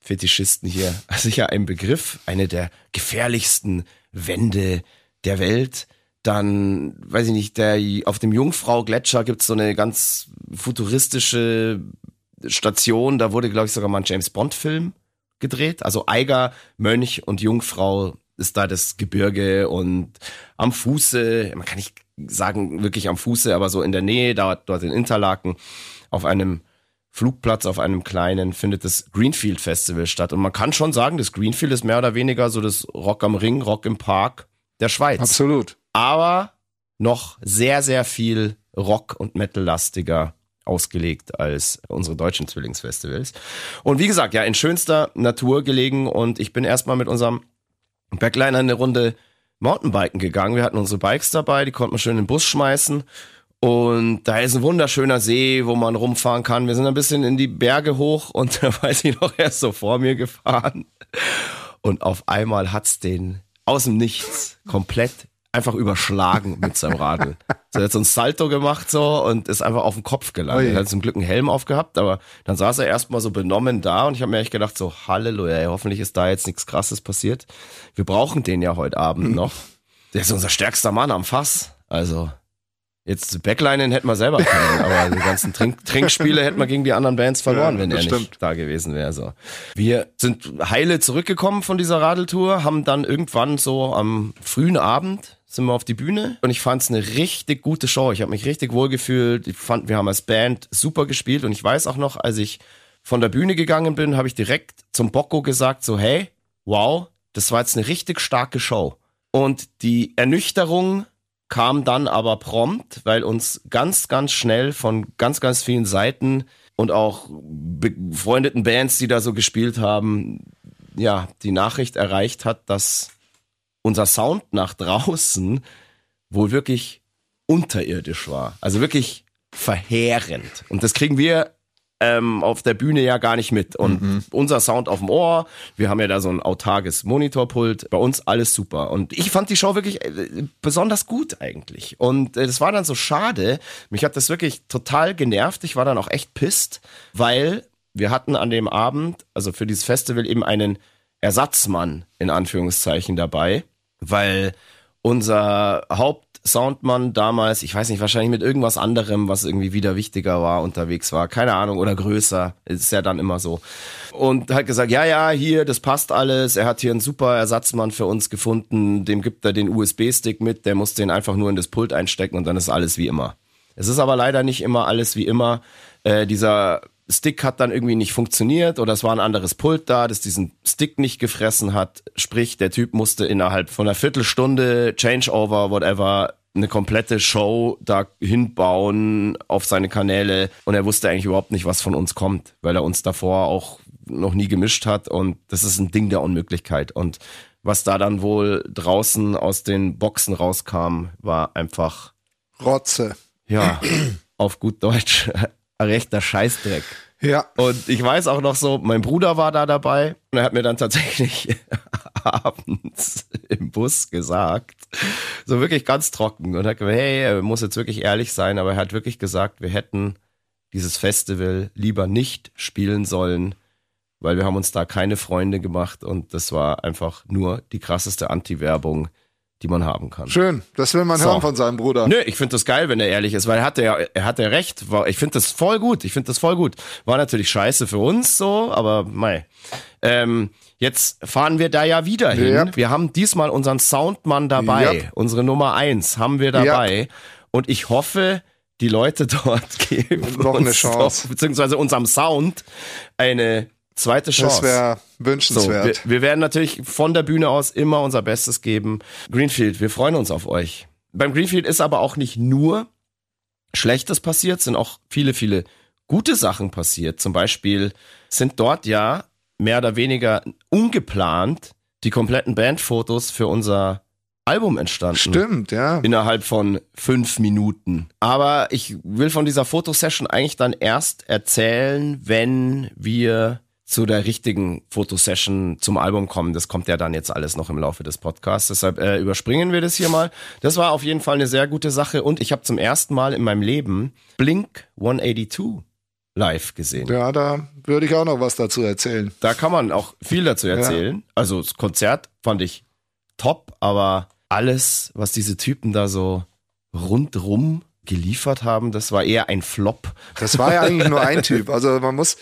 Fetischisten hier sicher ein Begriff, eine der gefährlichsten Wände der Welt. Dann, weiß ich nicht, der, auf dem Jungfrau-Gletscher gibt's so eine ganz futuristische Station, da wurde, glaube ich, sogar mal ein James-Bond-Film gedreht. Also Eiger, Mönch und Jungfrau ist da das Gebirge und am Fuße, man kann nicht sagen wirklich am Fuße, aber so in der Nähe, da, dort in Interlaken, auf einem Flugplatz auf einem kleinen findet das Greenfield Festival statt. Und man kann schon sagen, das Greenfield ist mehr oder weniger so das Rock am Ring, Rock im Park der Schweiz. Absolut. Aber noch sehr, sehr viel Rock- und Metal-lastiger ausgelegt als unsere deutschen Zwillingsfestivals. Und wie gesagt, ja, in schönster Natur gelegen und ich bin erstmal mit unserem Backliner eine Runde Mountainbiken gegangen. Wir hatten unsere Bikes dabei, die konnten wir schön in den Bus schmeißen. Und da ist ein wunderschöner See, wo man rumfahren kann. Wir sind ein bisschen in die Berge hoch und da weiß ich noch, er ist so vor mir gefahren. Und auf einmal hat's den aus dem Nichts komplett einfach überschlagen mit seinem Radl. So, er hat so ein Salto gemacht so und ist einfach auf den Kopf gelandet. Ui. Er hat zum Glück einen Helm aufgehabt, aber dann saß er erstmal so benommen da und ich habe mir echt gedacht so, Halleluja, ey, hoffentlich ist da jetzt nichts krasses passiert. Wir brauchen den ja heute Abend noch. Der ist unser stärkster Mann am Fass. Also Jetzt Backlinen hätten wir selber können, aber die ganzen Trink Trinkspiele hätten wir gegen die anderen Bands verloren, Ja, wenn er das nicht stimmt. da gewesen wäre. So. Wir sind heile zurückgekommen von dieser Radeltour, haben dann irgendwann so am frühen Abend sind wir auf die Bühne und ich fand es eine richtig gute Show. Ich habe mich richtig wohl gefühlt. Ich fand, wir haben als Band super gespielt und ich weiß auch noch, als ich von der Bühne gegangen bin, habe ich direkt zum Bocco gesagt, so hey, wow, das war jetzt eine richtig starke Show. Und die Ernüchterung kam dann aber prompt, weil uns ganz, ganz schnell von ganz, ganz vielen Seiten und auch befreundeten Bands, die da so gespielt haben, ja, die Nachricht erreicht hat, dass unser Sound nach draußen wohl wirklich unterirdisch war. Also wirklich verheerend. Und das kriegen wir ähm, auf der Bühne ja gar nicht mit. Und unser Sound auf dem Ohr, wir haben ja da so ein autarkes Monitorpult, bei uns alles super. Und ich fand die Show wirklich äh, besonders gut eigentlich. Und äh, das war dann so schade. Mich hat das wirklich total genervt. Ich war dann auch echt pisst, weil wir hatten an dem Abend, also für dieses Festival eben einen Ersatzmann in Anführungszeichen dabei, weil unser Hauptsoundmann damals, ich weiß nicht, wahrscheinlich mit irgendwas anderem, was irgendwie wieder wichtiger war, unterwegs war, keine Ahnung, oder größer, ist ja dann immer so. Und hat gesagt, ja, ja, hier, das passt alles, er hat hier einen super Ersatzmann für uns gefunden, dem gibt er den USB-Stick mit, der muss den einfach nur in das Pult einstecken und dann ist alles wie immer. Es ist aber leider nicht immer alles wie immer. Äh, dieser Stick hat dann irgendwie nicht funktioniert oder es war ein anderes Pult da, das diesen Stick nicht gefressen hat. Sprich, der Typ musste innerhalb von einer Viertelstunde, Changeover, whatever, eine komplette Show da hinbauen auf seine Kanäle und er wusste eigentlich überhaupt nicht, was von uns kommt, weil er uns davor auch noch nie gemischt hat und das ist ein Ding der Unmöglichkeit und was da dann wohl draußen aus den Boxen rauskam, war einfach Rotze. ja auf gut Deutsch rechter Scheißdreck. Ja. Und ich weiß auch noch so, mein Bruder war da dabei und er hat mir dann tatsächlich abends im Bus gesagt, so wirklich ganz trocken und hat gesagt, hey, er muss jetzt wirklich ehrlich sein, aber er hat wirklich gesagt, wir hätten dieses Festival lieber nicht spielen sollen, weil wir haben uns da keine Freunde gemacht und das war einfach nur die krasseste Anti-Werbung, die man haben kann. Schön. Das will man So. hören von seinem Bruder. Nö, ich finde das geil, wenn er ehrlich ist, weil er hatte ja, er hatte recht. War- Ich finde das voll gut. Ich finde das voll gut. War natürlich scheiße für uns so, aber mei. Ähm, jetzt fahren wir da ja wieder hin. Yep. Wir haben diesmal unseren Soundmann dabei. Yep. Unsere Nummer eins haben wir dabei. Und ich hoffe, die Leute dort geben Noch eine Chance. Doch, beziehungsweise unserem Sound eine zweite Chance. Das wäre So, wir, wünschenswert. wir werden natürlich von der Bühne aus immer unser Bestes geben. Greenfield, wir freuen uns auf euch. Beim Greenfield ist aber auch nicht nur Schlechtes passiert, sind auch viele, viele gute Sachen passiert. Zum Beispiel sind dort ja mehr oder weniger ungeplant die kompletten Bandfotos für unser Album entstanden Stimmt, ja. innerhalb von fünf Minuten. Aber ich will von dieser Fotosession eigentlich dann erst erzählen, wenn wir zu der richtigen Fotosession zum Album kommen. Das kommt ja dann jetzt alles noch im Laufe des Podcasts. Deshalb äh, überspringen wir das hier mal. Das war auf jeden Fall eine sehr gute Sache und ich habe zum ersten Mal in meinem Leben Blink 182 live gesehen. Ja, da würde ich auch noch was dazu erzählen. Da kann man auch viel dazu erzählen. Also das Konzert fand ich top, aber alles, was diese Typen da so rundrum geliefert haben, das war eher ein Flop. Das war ja eigentlich nur ein Typ. Also man muss,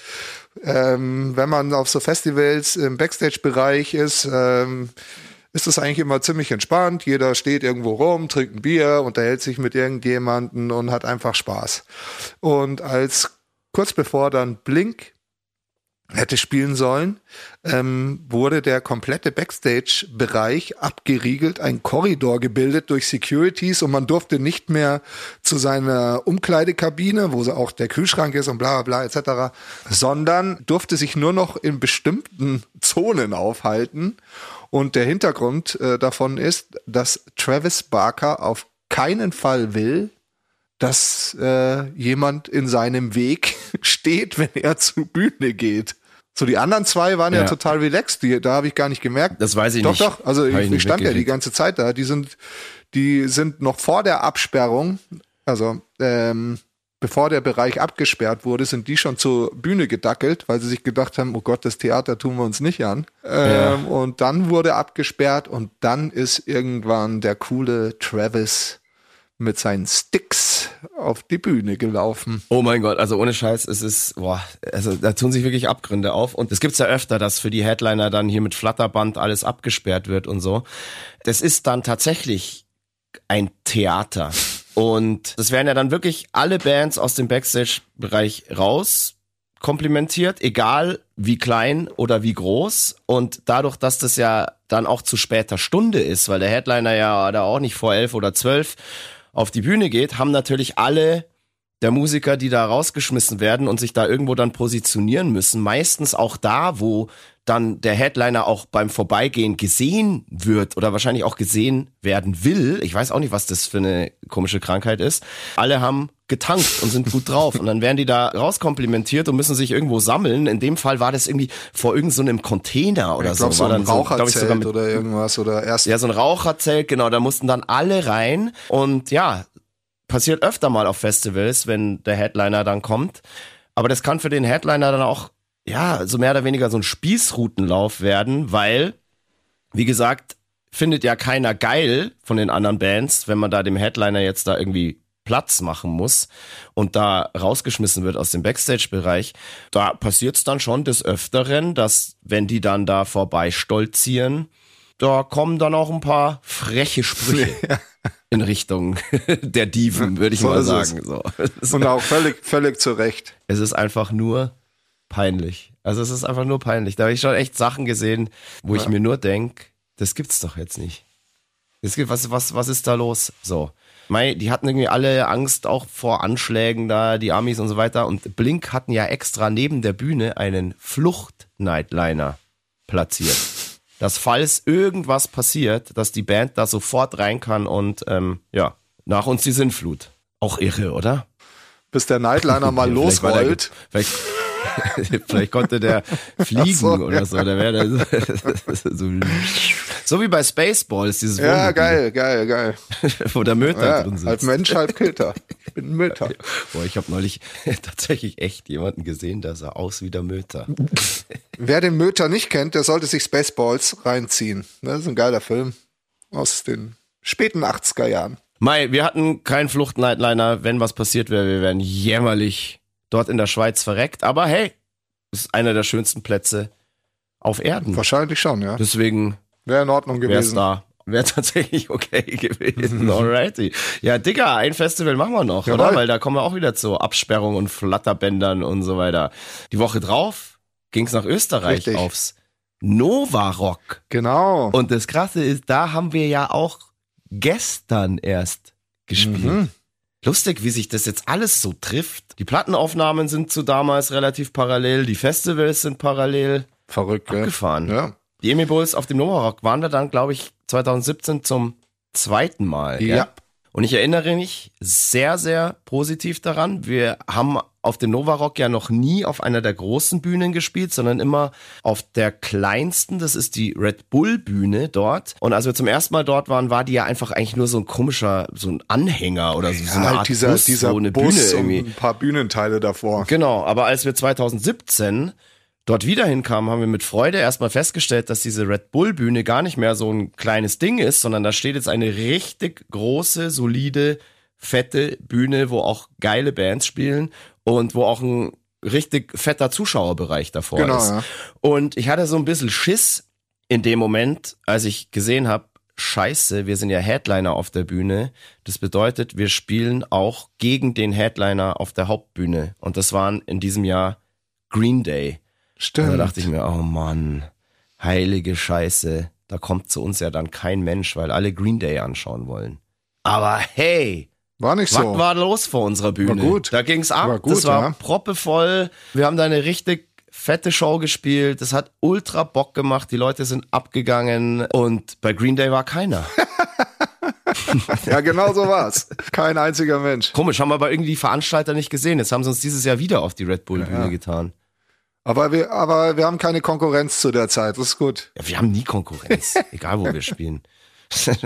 ähm, wenn man auf so Festivals im Backstage-Bereich ist, ähm, ist es eigentlich immer ziemlich entspannt. Jeder steht irgendwo rum, trinkt ein Bier, unterhält sich mit irgendjemanden und hat einfach Spaß. Und als kurz bevor dann Blink hätte spielen sollen, ähm, wurde der komplette Backstage-Bereich abgeriegelt, ein Korridor gebildet durch Securities und man durfte nicht mehr zu seiner Umkleidekabine, wo auch der Kühlschrank ist und bla bla bla etc., sondern durfte sich nur noch in bestimmten Zonen aufhalten. Und der Hintergrund äh, davon ist, dass Travis Barker auf keinen Fall will, dass äh, jemand in seinem Weg steht, wenn er zur Bühne geht. So, die anderen zwei waren ja, Ja. total relaxed, die, da habe ich gar nicht gemerkt. Das weiß ich doch, nicht. Doch, also Hab ich, ich ich stand ja die ganze Zeit da. Die sind, die sind noch vor der Absperrung, also ähm, bevor der Bereich abgesperrt wurde, sind die schon zur Bühne gedackelt, weil sie sich gedacht haben, oh Gott, das Theater tun wir uns nicht an. Ähm, Und dann wurde abgesperrt und dann ist irgendwann der coole Travis mit seinen Sticks auf die Bühne gelaufen. Oh mein Gott, also ohne Scheiß, es ist, boah, also da tun sich wirklich Abgründe auf. Und es gibt's ja öfter, dass für die Headliner dann hier mit Flatterband alles abgesperrt wird und so. Das ist dann tatsächlich ein Theater. Und das werden ja dann wirklich alle Bands aus dem Backstage-Bereich raus komplimentiert, egal wie klein oder wie groß. Und dadurch, dass das ja dann auch zu später Stunde ist, weil der Headliner ja da auch nicht vor elf oder zwölf auf die Bühne geht, haben natürlich alle der Musiker, die da rausgeschmissen werden und sich da irgendwo dann positionieren müssen, meistens auch da, wo dann der Headliner auch beim Vorbeigehen gesehen wird oder wahrscheinlich auch gesehen werden will. Ich weiß auch nicht, was das für eine komische Krankheit ist. Alle haben getankt und sind gut drauf und dann werden die da rauskomplimentiert und müssen sich irgendwo sammeln. In dem Fall war das irgendwie vor irgendeinem so einem Container oder Ich glaube, so. so ein dann so, glaub Raucherzelt mit oder irgendwas oder erst ja, so ein Raucherzelt, genau, da mussten dann alle rein. Und ja, passiert öfter mal auf Festivals, wenn der Headliner dann kommt. Aber das kann für den Headliner dann auch, ja, so mehr oder weniger so ein Spießrutenlauf werden, weil, wie gesagt, findet ja keiner geil von den anderen Bands, wenn man da dem Headliner jetzt da irgendwie Platz machen muss und da rausgeschmissen wird aus dem Backstage-Bereich, da passiert es dann schon des Öfteren, dass wenn die dann da vorbei stolzieren, da kommen dann auch ein paar freche Sprüche in Richtung der Diven, würde ich So mal sagen. So. Und auch völlig, völlig zu Recht. es ist einfach nur peinlich. Also es ist einfach nur peinlich. Da habe ich schon echt Sachen gesehen, wo ich mir nur denk, das gibt's doch jetzt nicht. Es gibt, was, was, was ist da los? So. Mei, die hatten irgendwie alle Angst auch vor Anschlägen da, die Amis und so weiter. Und Blink hatten ja extra neben der Bühne einen Flucht-Nightliner platziert. Dass falls irgendwas passiert, dass die Band da sofort rein kann und ähm, ja, nach uns die Sinnflut. Auch irre, oder? Bis der Nightliner mal losrollt. Vielleicht, vielleicht konnte der fliegen so, oder ja. so. Der wäre so, so, wie bei Spaceballs, dieses Ja, Wohnmobil, geil, geil, geil. wo der Möter Ja, drin sitzt. halb Mensch, halb Kilter. Ich bin ein Mütter. Boah, ich habe neulich tatsächlich echt jemanden gesehen, der sah aus wie der Möter. Wer den Möter nicht kennt, der sollte sich Spaceballs reinziehen. Das ist ein geiler Film aus den späten 80er Jahren. Mai, wir hatten keinen Flucht-Nightliner. Wenn was passiert wäre, wir wären jämmerlich dort in der Schweiz verreckt. Aber hey, ist einer der schönsten Plätze auf Erden. Wahrscheinlich schon, ja. Deswegen Wäre in Ordnung es gewesen. da. Wäre tatsächlich okay gewesen. Alrighty. Ja, Digga, ein Festival machen wir noch, Jawohl. oder? Weil da kommen wir auch wieder zu Absperrung und Flatterbändern und so weiter. Die Woche drauf ging's nach Österreich Richtig. aufs Nova Rock. Genau. Und das Krasse ist, da haben wir ja auch gestern erst gespielt. Mhm. Lustig, wie sich das jetzt alles so trifft. Die Plattenaufnahmen sind zu damals relativ parallel, die Festivals sind parallel Verrückt, gell? abgefahren. Ja. Die Emi Bulls auf dem Nova Rock waren da dann, glaube ich, 2017 zum zweiten Mal. gell? Ja. Und ich erinnere mich sehr, sehr positiv daran. Wir haben auf dem Nova Rock ja noch nie auf einer der großen Bühnen gespielt, sondern immer auf der kleinsten. Das ist die Red Bull Bühne dort. Und als wir zum ersten Mal dort waren, war die ja einfach eigentlich nur so ein komischer, so ein Anhänger oder so, so eine halt Art dieser, Bus, dieser so eine Bus Bühne irgendwie. ein paar Bühnenteile davor. Genau, aber als wir 2017 dort wieder hinkamen, haben wir mit Freude erstmal festgestellt, dass diese Red Bull Bühne gar nicht mehr so ein kleines Ding ist, sondern da steht jetzt eine richtig große, solide, fette Bühne, wo auch geile Bands spielen und wo auch ein richtig fetter Zuschauerbereich davor Genau, ist. ja. Und ich hatte so ein bisschen Schiss in dem Moment, als ich gesehen habe, Scheiße, wir sind ja Headliner auf der Bühne. Das bedeutet, wir spielen auch gegen den Headliner auf der Hauptbühne. Und das waren in diesem Jahr Green Day. Und Stimmt. da dachte ich mir, oh Mann, heilige Scheiße, da kommt zu uns ja dann kein Mensch, weil alle Green Day anschauen wollen. Aber hey, war nicht was so. war los vor unserer Bühne? War gut. Da ging's ab. War gut, das war ja. proppevoll. Wir haben da eine richtig fette Show gespielt. Das hat ultra Bock gemacht. Die Leute sind abgegangen und bei Green Day war keiner. ja, genau so war's. Kein einziger Mensch. Komisch, haben aber irgendwie die Veranstalter nicht gesehen. Jetzt haben sie uns dieses Jahr wieder auf die Red Bull Bühne Ja. getan. Aber wir, aber wir haben keine Konkurrenz zu der Zeit. Das ist gut. Ja, wir haben nie Konkurrenz, egal wo wir spielen.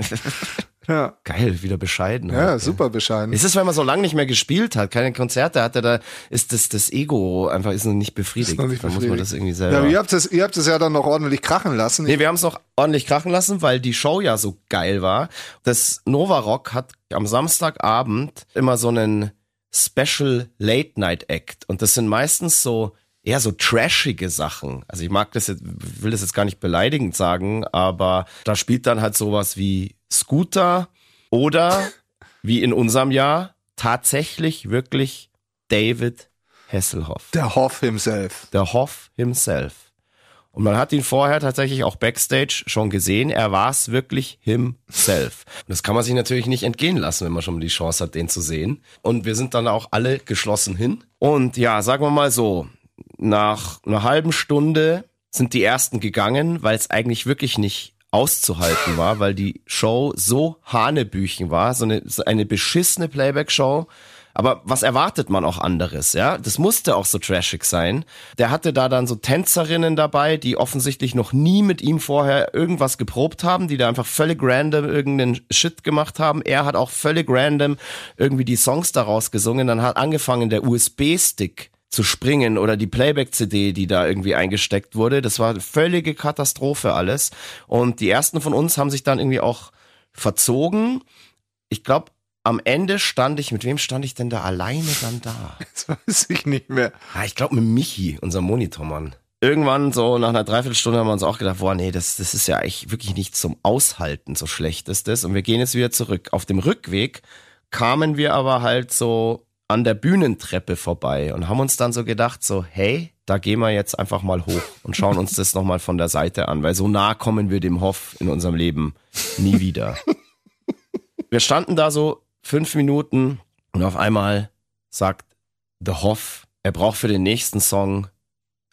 Ja, Geil, wieder bescheiden. ja heute. super bescheiden. Ist es, wenn man so lange nicht mehr gespielt hat, keine Konzerte hatte, da ist das, das Ego einfach ist noch nicht befriedigt. Ist noch nicht da muss man befriedigt. das irgendwie Ja, selber. aber ihr habt es, ihr habt es ja dann noch ordentlich krachen lassen. Nee, wir haben es noch ordentlich krachen lassen, weil die Show ja so geil war. Das Nova Rock hat am Samstagabend immer so einen Special Late Night Act und das sind meistens so eher so trashige Sachen. Also ich mag das jetzt, will das jetzt gar nicht beleidigend sagen, aber da spielt dann halt sowas wie Scooter oder wie in unserem Jahr tatsächlich wirklich David Hasselhoff Der Hoff himself. der Hoff himself. Und man hat ihn vorher tatsächlich auch backstage schon gesehen. Er war es wirklich himself. Und das kann man sich natürlich nicht entgehen lassen, wenn man schon mal die Chance hat, den zu sehen. Und wir sind dann auch alle geschlossen hin. Und ja, sagen wir mal so, nach einer halben Stunde sind die ersten gegangen, weil es eigentlich wirklich nicht auszuhalten war, weil die Show so Hanebüchen war, so eine, so eine beschissene Playback-Show. Aber was erwartet man auch anderes, ja? Das musste auch so trashig sein. Der hatte da dann so Tänzerinnen dabei, die offensichtlich noch nie mit ihm vorher irgendwas geprobt haben, die da einfach völlig random irgendeinen Shit gemacht haben. Er hat auch völlig random irgendwie die Songs daraus gesungen. Dann hat angefangen der USB-Stick zu springen oder die Playback-CD, die da irgendwie eingesteckt wurde. Das war eine völlige Katastrophe alles. Und die ersten von uns haben sich dann irgendwie auch verzogen. Ich glaube, am Ende stand ich, mit wem stand ich denn da alleine dann da? Das weiß ich nicht mehr. Ah, ich glaube mit Michi, unserem Monitormann. Irgendwann so nach einer Dreiviertelstunde haben wir uns auch gedacht, boah, nee, das, das ist ja eigentlich wirklich nicht zum Aushalten, so schlecht ist das. Und wir gehen jetzt wieder zurück. Auf dem Rückweg kamen wir aber halt so an der Bühnentreppe vorbei und haben uns dann so gedacht, so, hey, da gehen wir jetzt einfach mal hoch und schauen uns das nochmal von der Seite an, weil so nah kommen wir dem Hoff in unserem Leben nie wieder. wir standen da so fünf Minuten und auf einmal sagt The Hoff, er braucht für den nächsten Song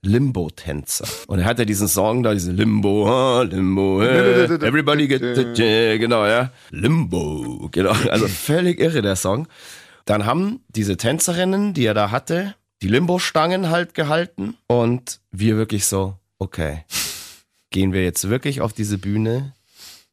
Limbo-Tänzer. Und er hat ja diesen Song da, diesen Limbo, Limbo, eh, everybody get the genau, ja. Limbo, genau. Also völlig irre der Song. Dann haben diese Tänzerinnen, die er da hatte, die Limbo-Stangen halt gehalten und wir wirklich so, okay, gehen wir jetzt wirklich auf diese Bühne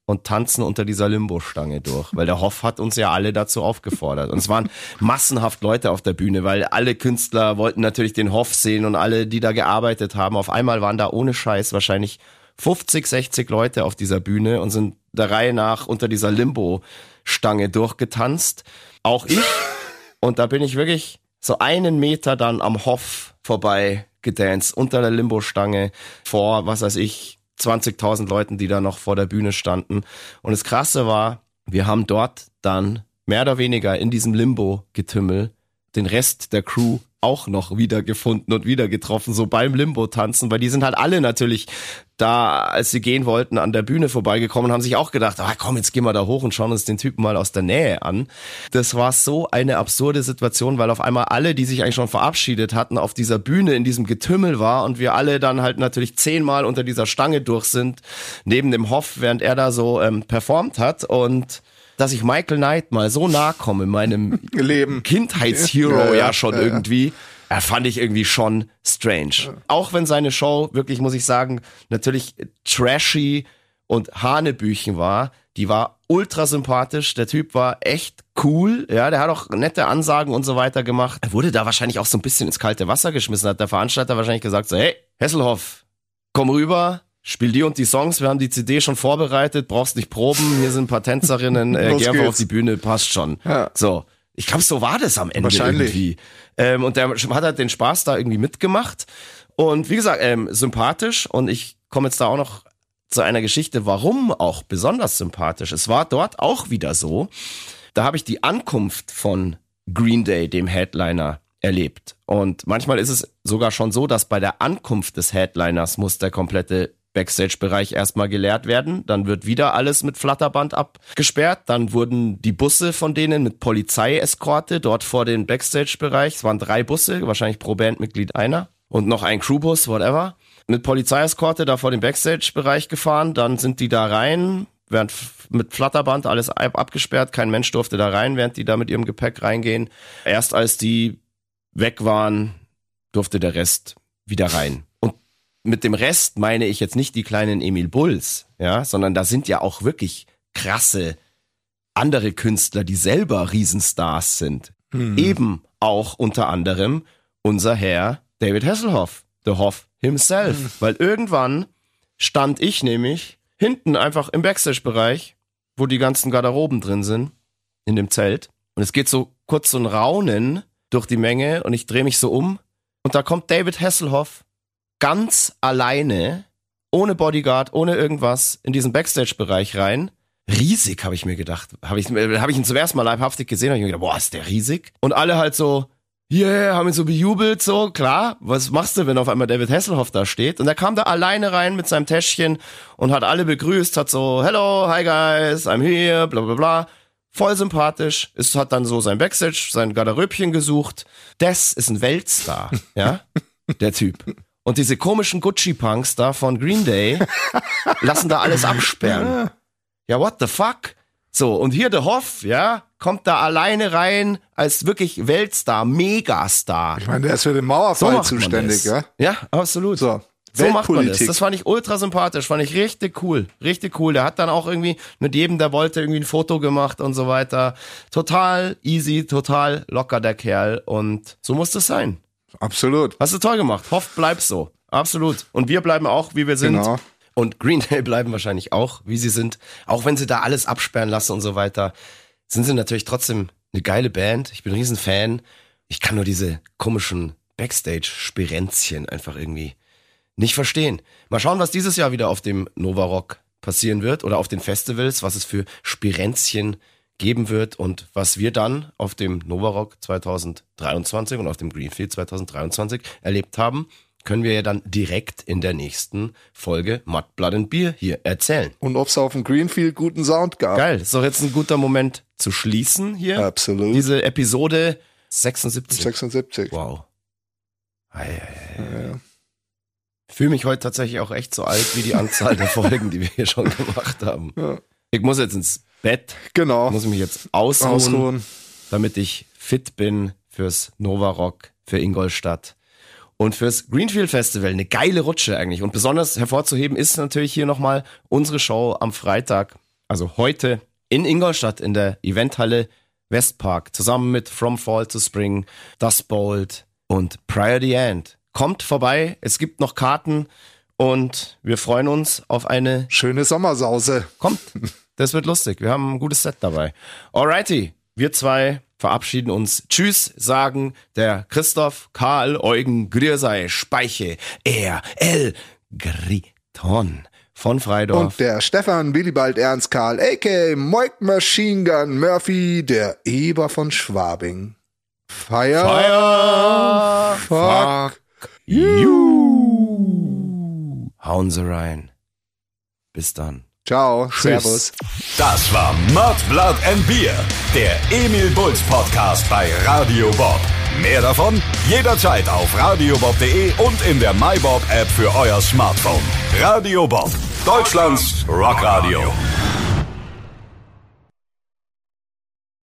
und tanzen unter dieser Limbo-Stange durch, weil der Hoff hat uns ja alle dazu aufgefordert. Und es waren massenhaft Leute auf der Bühne, weil alle Künstler wollten natürlich den Hoff sehen und alle, die da gearbeitet haben. Auf einmal waren da ohne Scheiß wahrscheinlich 50, 60 Leute auf dieser Bühne und sind der Reihe nach unter dieser Limbo-Stange durchgetanzt. Auch ich. Und da bin ich wirklich so einen Meter dann am Hoff vorbei gedanced, unter der Limbo-Stange, vor, was weiß ich, 20.000 Leuten, die da noch vor der Bühne standen. Und das Krasse war, wir haben dort dann mehr oder weniger in diesem Limbo-Getümmel den Rest der Crew auch noch wieder gefunden und wieder getroffen, so beim Limbo-Tanzen, weil die sind halt alle natürlich da, als sie gehen wollten, an der Bühne vorbeigekommen und haben sich auch gedacht, ah komm, jetzt gehen wir da hoch und schauen uns den Typen mal aus der Nähe an. Das war so eine absurde Situation, weil auf einmal alle, die sich eigentlich schon verabschiedet hatten, auf dieser Bühne in diesem Getümmel war und wir alle dann halt natürlich zehnmal unter dieser Stange durch sind, neben dem Hoff, während er da so ähm, performt hat und dass ich Michael Knight mal so nahe komme, meinem Leben. Kindheitshero Ja, ja, ja, schon ja, ja. irgendwie. Er fand ich irgendwie schon strange. Auch wenn seine Show wirklich, muss ich sagen, natürlich trashy und Hanebüchen war, die war ultra sympathisch. Der Typ war echt cool. Ja, der hat auch nette Ansagen und so weiter gemacht. Er wurde da wahrscheinlich auch so ein bisschen ins kalte Wasser geschmissen. Hat der Veranstalter wahrscheinlich gesagt so, hey, Hesselhoff, komm rüber. Spiel die und die Songs, wir haben die CD schon vorbereitet, brauchst nicht proben, hier sind ein paar Tänzerinnen, äh, geh einfach auf die Bühne, passt schon. Ja. So. Ich glaube, so war das am Ende Wahrscheinlich. irgendwie. Ähm, und der hat halt den Spaß da irgendwie mitgemacht. Und wie gesagt, ähm, sympathisch. Und ich komme jetzt da auch noch zu einer Geschichte, warum auch besonders sympathisch. Es war dort auch wieder so. Da habe ich die Ankunft von Green Day, dem Headliner, erlebt. Und manchmal ist es sogar schon so, dass bei der Ankunft des Headliners muss der komplette Backstage-Bereich erstmal geleert werden. Dann wird wieder alles mit Flatterband abgesperrt. Dann wurden die Busse von denen mit Polizeieskorte dort vor den Backstage-Bereich. Es waren drei Busse, wahrscheinlich pro Bandmitglied einer. Und noch ein Crewbus, whatever. Mit Polizeieskorte da vor den Backstage-Bereich gefahren. Dann sind die da rein, während mit Flatterband alles ab- abgesperrt. Kein Mensch durfte da rein, während die da mit ihrem Gepäck reingehen. Erst als die weg waren, durfte der Rest wieder rein. Mit dem Rest meine ich jetzt nicht die kleinen Emil Bulls, ja, sondern da sind ja auch wirklich krasse andere Künstler, die selber Riesenstars sind. Eben auch unter anderem unser Herr David Hasselhoff, the Hoff himself. Weil irgendwann stand ich nämlich hinten einfach im Backstage-Bereich, wo die ganzen Garderoben drin sind, in dem Zelt. Und es geht so kurz so ein Raunen durch die Menge und ich drehe mich so um und da kommt David Hasselhoff ganz alleine, ohne Bodyguard, ohne irgendwas, in diesen Backstage-Bereich rein. Riesig, habe ich mir gedacht. Habe ich, hab ich ihn zum ersten Mal leibhaftig gesehen, habe ich mir gedacht, boah, ist der riesig? Und alle halt so, yeah, haben ihn so bejubelt, so, klar, was machst du, wenn auf einmal David Hasselhoff da steht? Und er kam da alleine rein mit seinem Täschchen und hat alle begrüßt, hat so, hello, hi guys, I'm here, bla bla bla. Voll sympathisch. Es hat dann so sein Backstage, sein Garderöbchen gesucht. Das ist ein Weltstar, ja, der Typ. Und diese komischen Gucci-Punks da von Green Day lassen da alles absperren. Ja, what the fuck? So, und hier der Hoff, ja, kommt da alleine rein als wirklich Weltstar, Megastar. Ich meine, der ist für den Mauerfall zuständig, das. ja? Ja, absolut. So. So macht man das. Das fand ich ultra sympathisch, fand ich richtig cool. Richtig cool. Der hat dann auch irgendwie mit jedem, der wollte, irgendwie ein Foto gemacht und so weiter. Total easy, total locker der Kerl. Und so muss das sein. Absolut. Hast du toll gemacht. Hoff, bleib so. Absolut. Und wir bleiben auch, wie wir sind. Genau. Und Green Day bleiben wahrscheinlich auch, wie sie sind. Auch wenn sie da alles absperren lassen und so weiter, sind sie natürlich trotzdem eine geile Band. Ich bin ein Riesenfan. Ich kann nur diese komischen Backstage-Spirenzchen einfach irgendwie nicht verstehen. Mal schauen, was dieses Jahr wieder auf dem Nova Rock passieren wird oder auf den Festivals, was es für Spirenzchen geben wird und was wir dann auf dem Nova Rock 2023 und auf dem Greenfield 2023 erlebt haben. können wir ja dann direkt in der nächsten Folge Mud, Blood and Beer hier erzählen. Und ob es auf dem Greenfield guten Sound gab. Geil, ist doch jetzt ein guter Moment zu schließen hier. Absolut. Diese Episode 76. 76. Wow. Ei, ei, ei. Ja. Fühle mich heute tatsächlich auch echt so alt wie die Anzahl der Folgen, die wir hier schon gemacht haben. Ja. Ich muss jetzt ins Bett. Genau. Muss mich jetzt ausruhen, ausruhen, damit ich fit bin fürs Nova Rock, für Ingolstadt und fürs Greenfield Festival. Eine geile Rutsche eigentlich. Und besonders hervorzuheben ist natürlich hier nochmal unsere Show am Freitag, also heute in Ingolstadt in der Eventhalle Westpark, zusammen mit From Fall to Spring, Dust Bolt und Prior the End. Kommt vorbei, es gibt noch Karten und wir freuen uns auf eine schöne Sommersause. Kommt, das wird lustig. Wir haben ein gutes Set dabei. Alrighty, wir zwei verabschieden uns. Tschüss, sagen der Christoph, Karl, Eugen, Griersei, Speiche, er, L, Griton von Freidorf. Und der Stefan Willibald Ernst Karl, a.k.a. Moik Machine Gun Murphy, der Eber von Schwabing. Fire, Fire fuck, fuck you. Hauen Sie rein. Bis dann. Ciao, Tschüss. Servus. Das war Mud, Blood and Beer, der Emil Bulls Podcast bei Radio Bob. Mehr davon jederzeit auf radiobob.de und in der MyBob App für euer Smartphone. Radio Bob, Deutschlands Rockradio.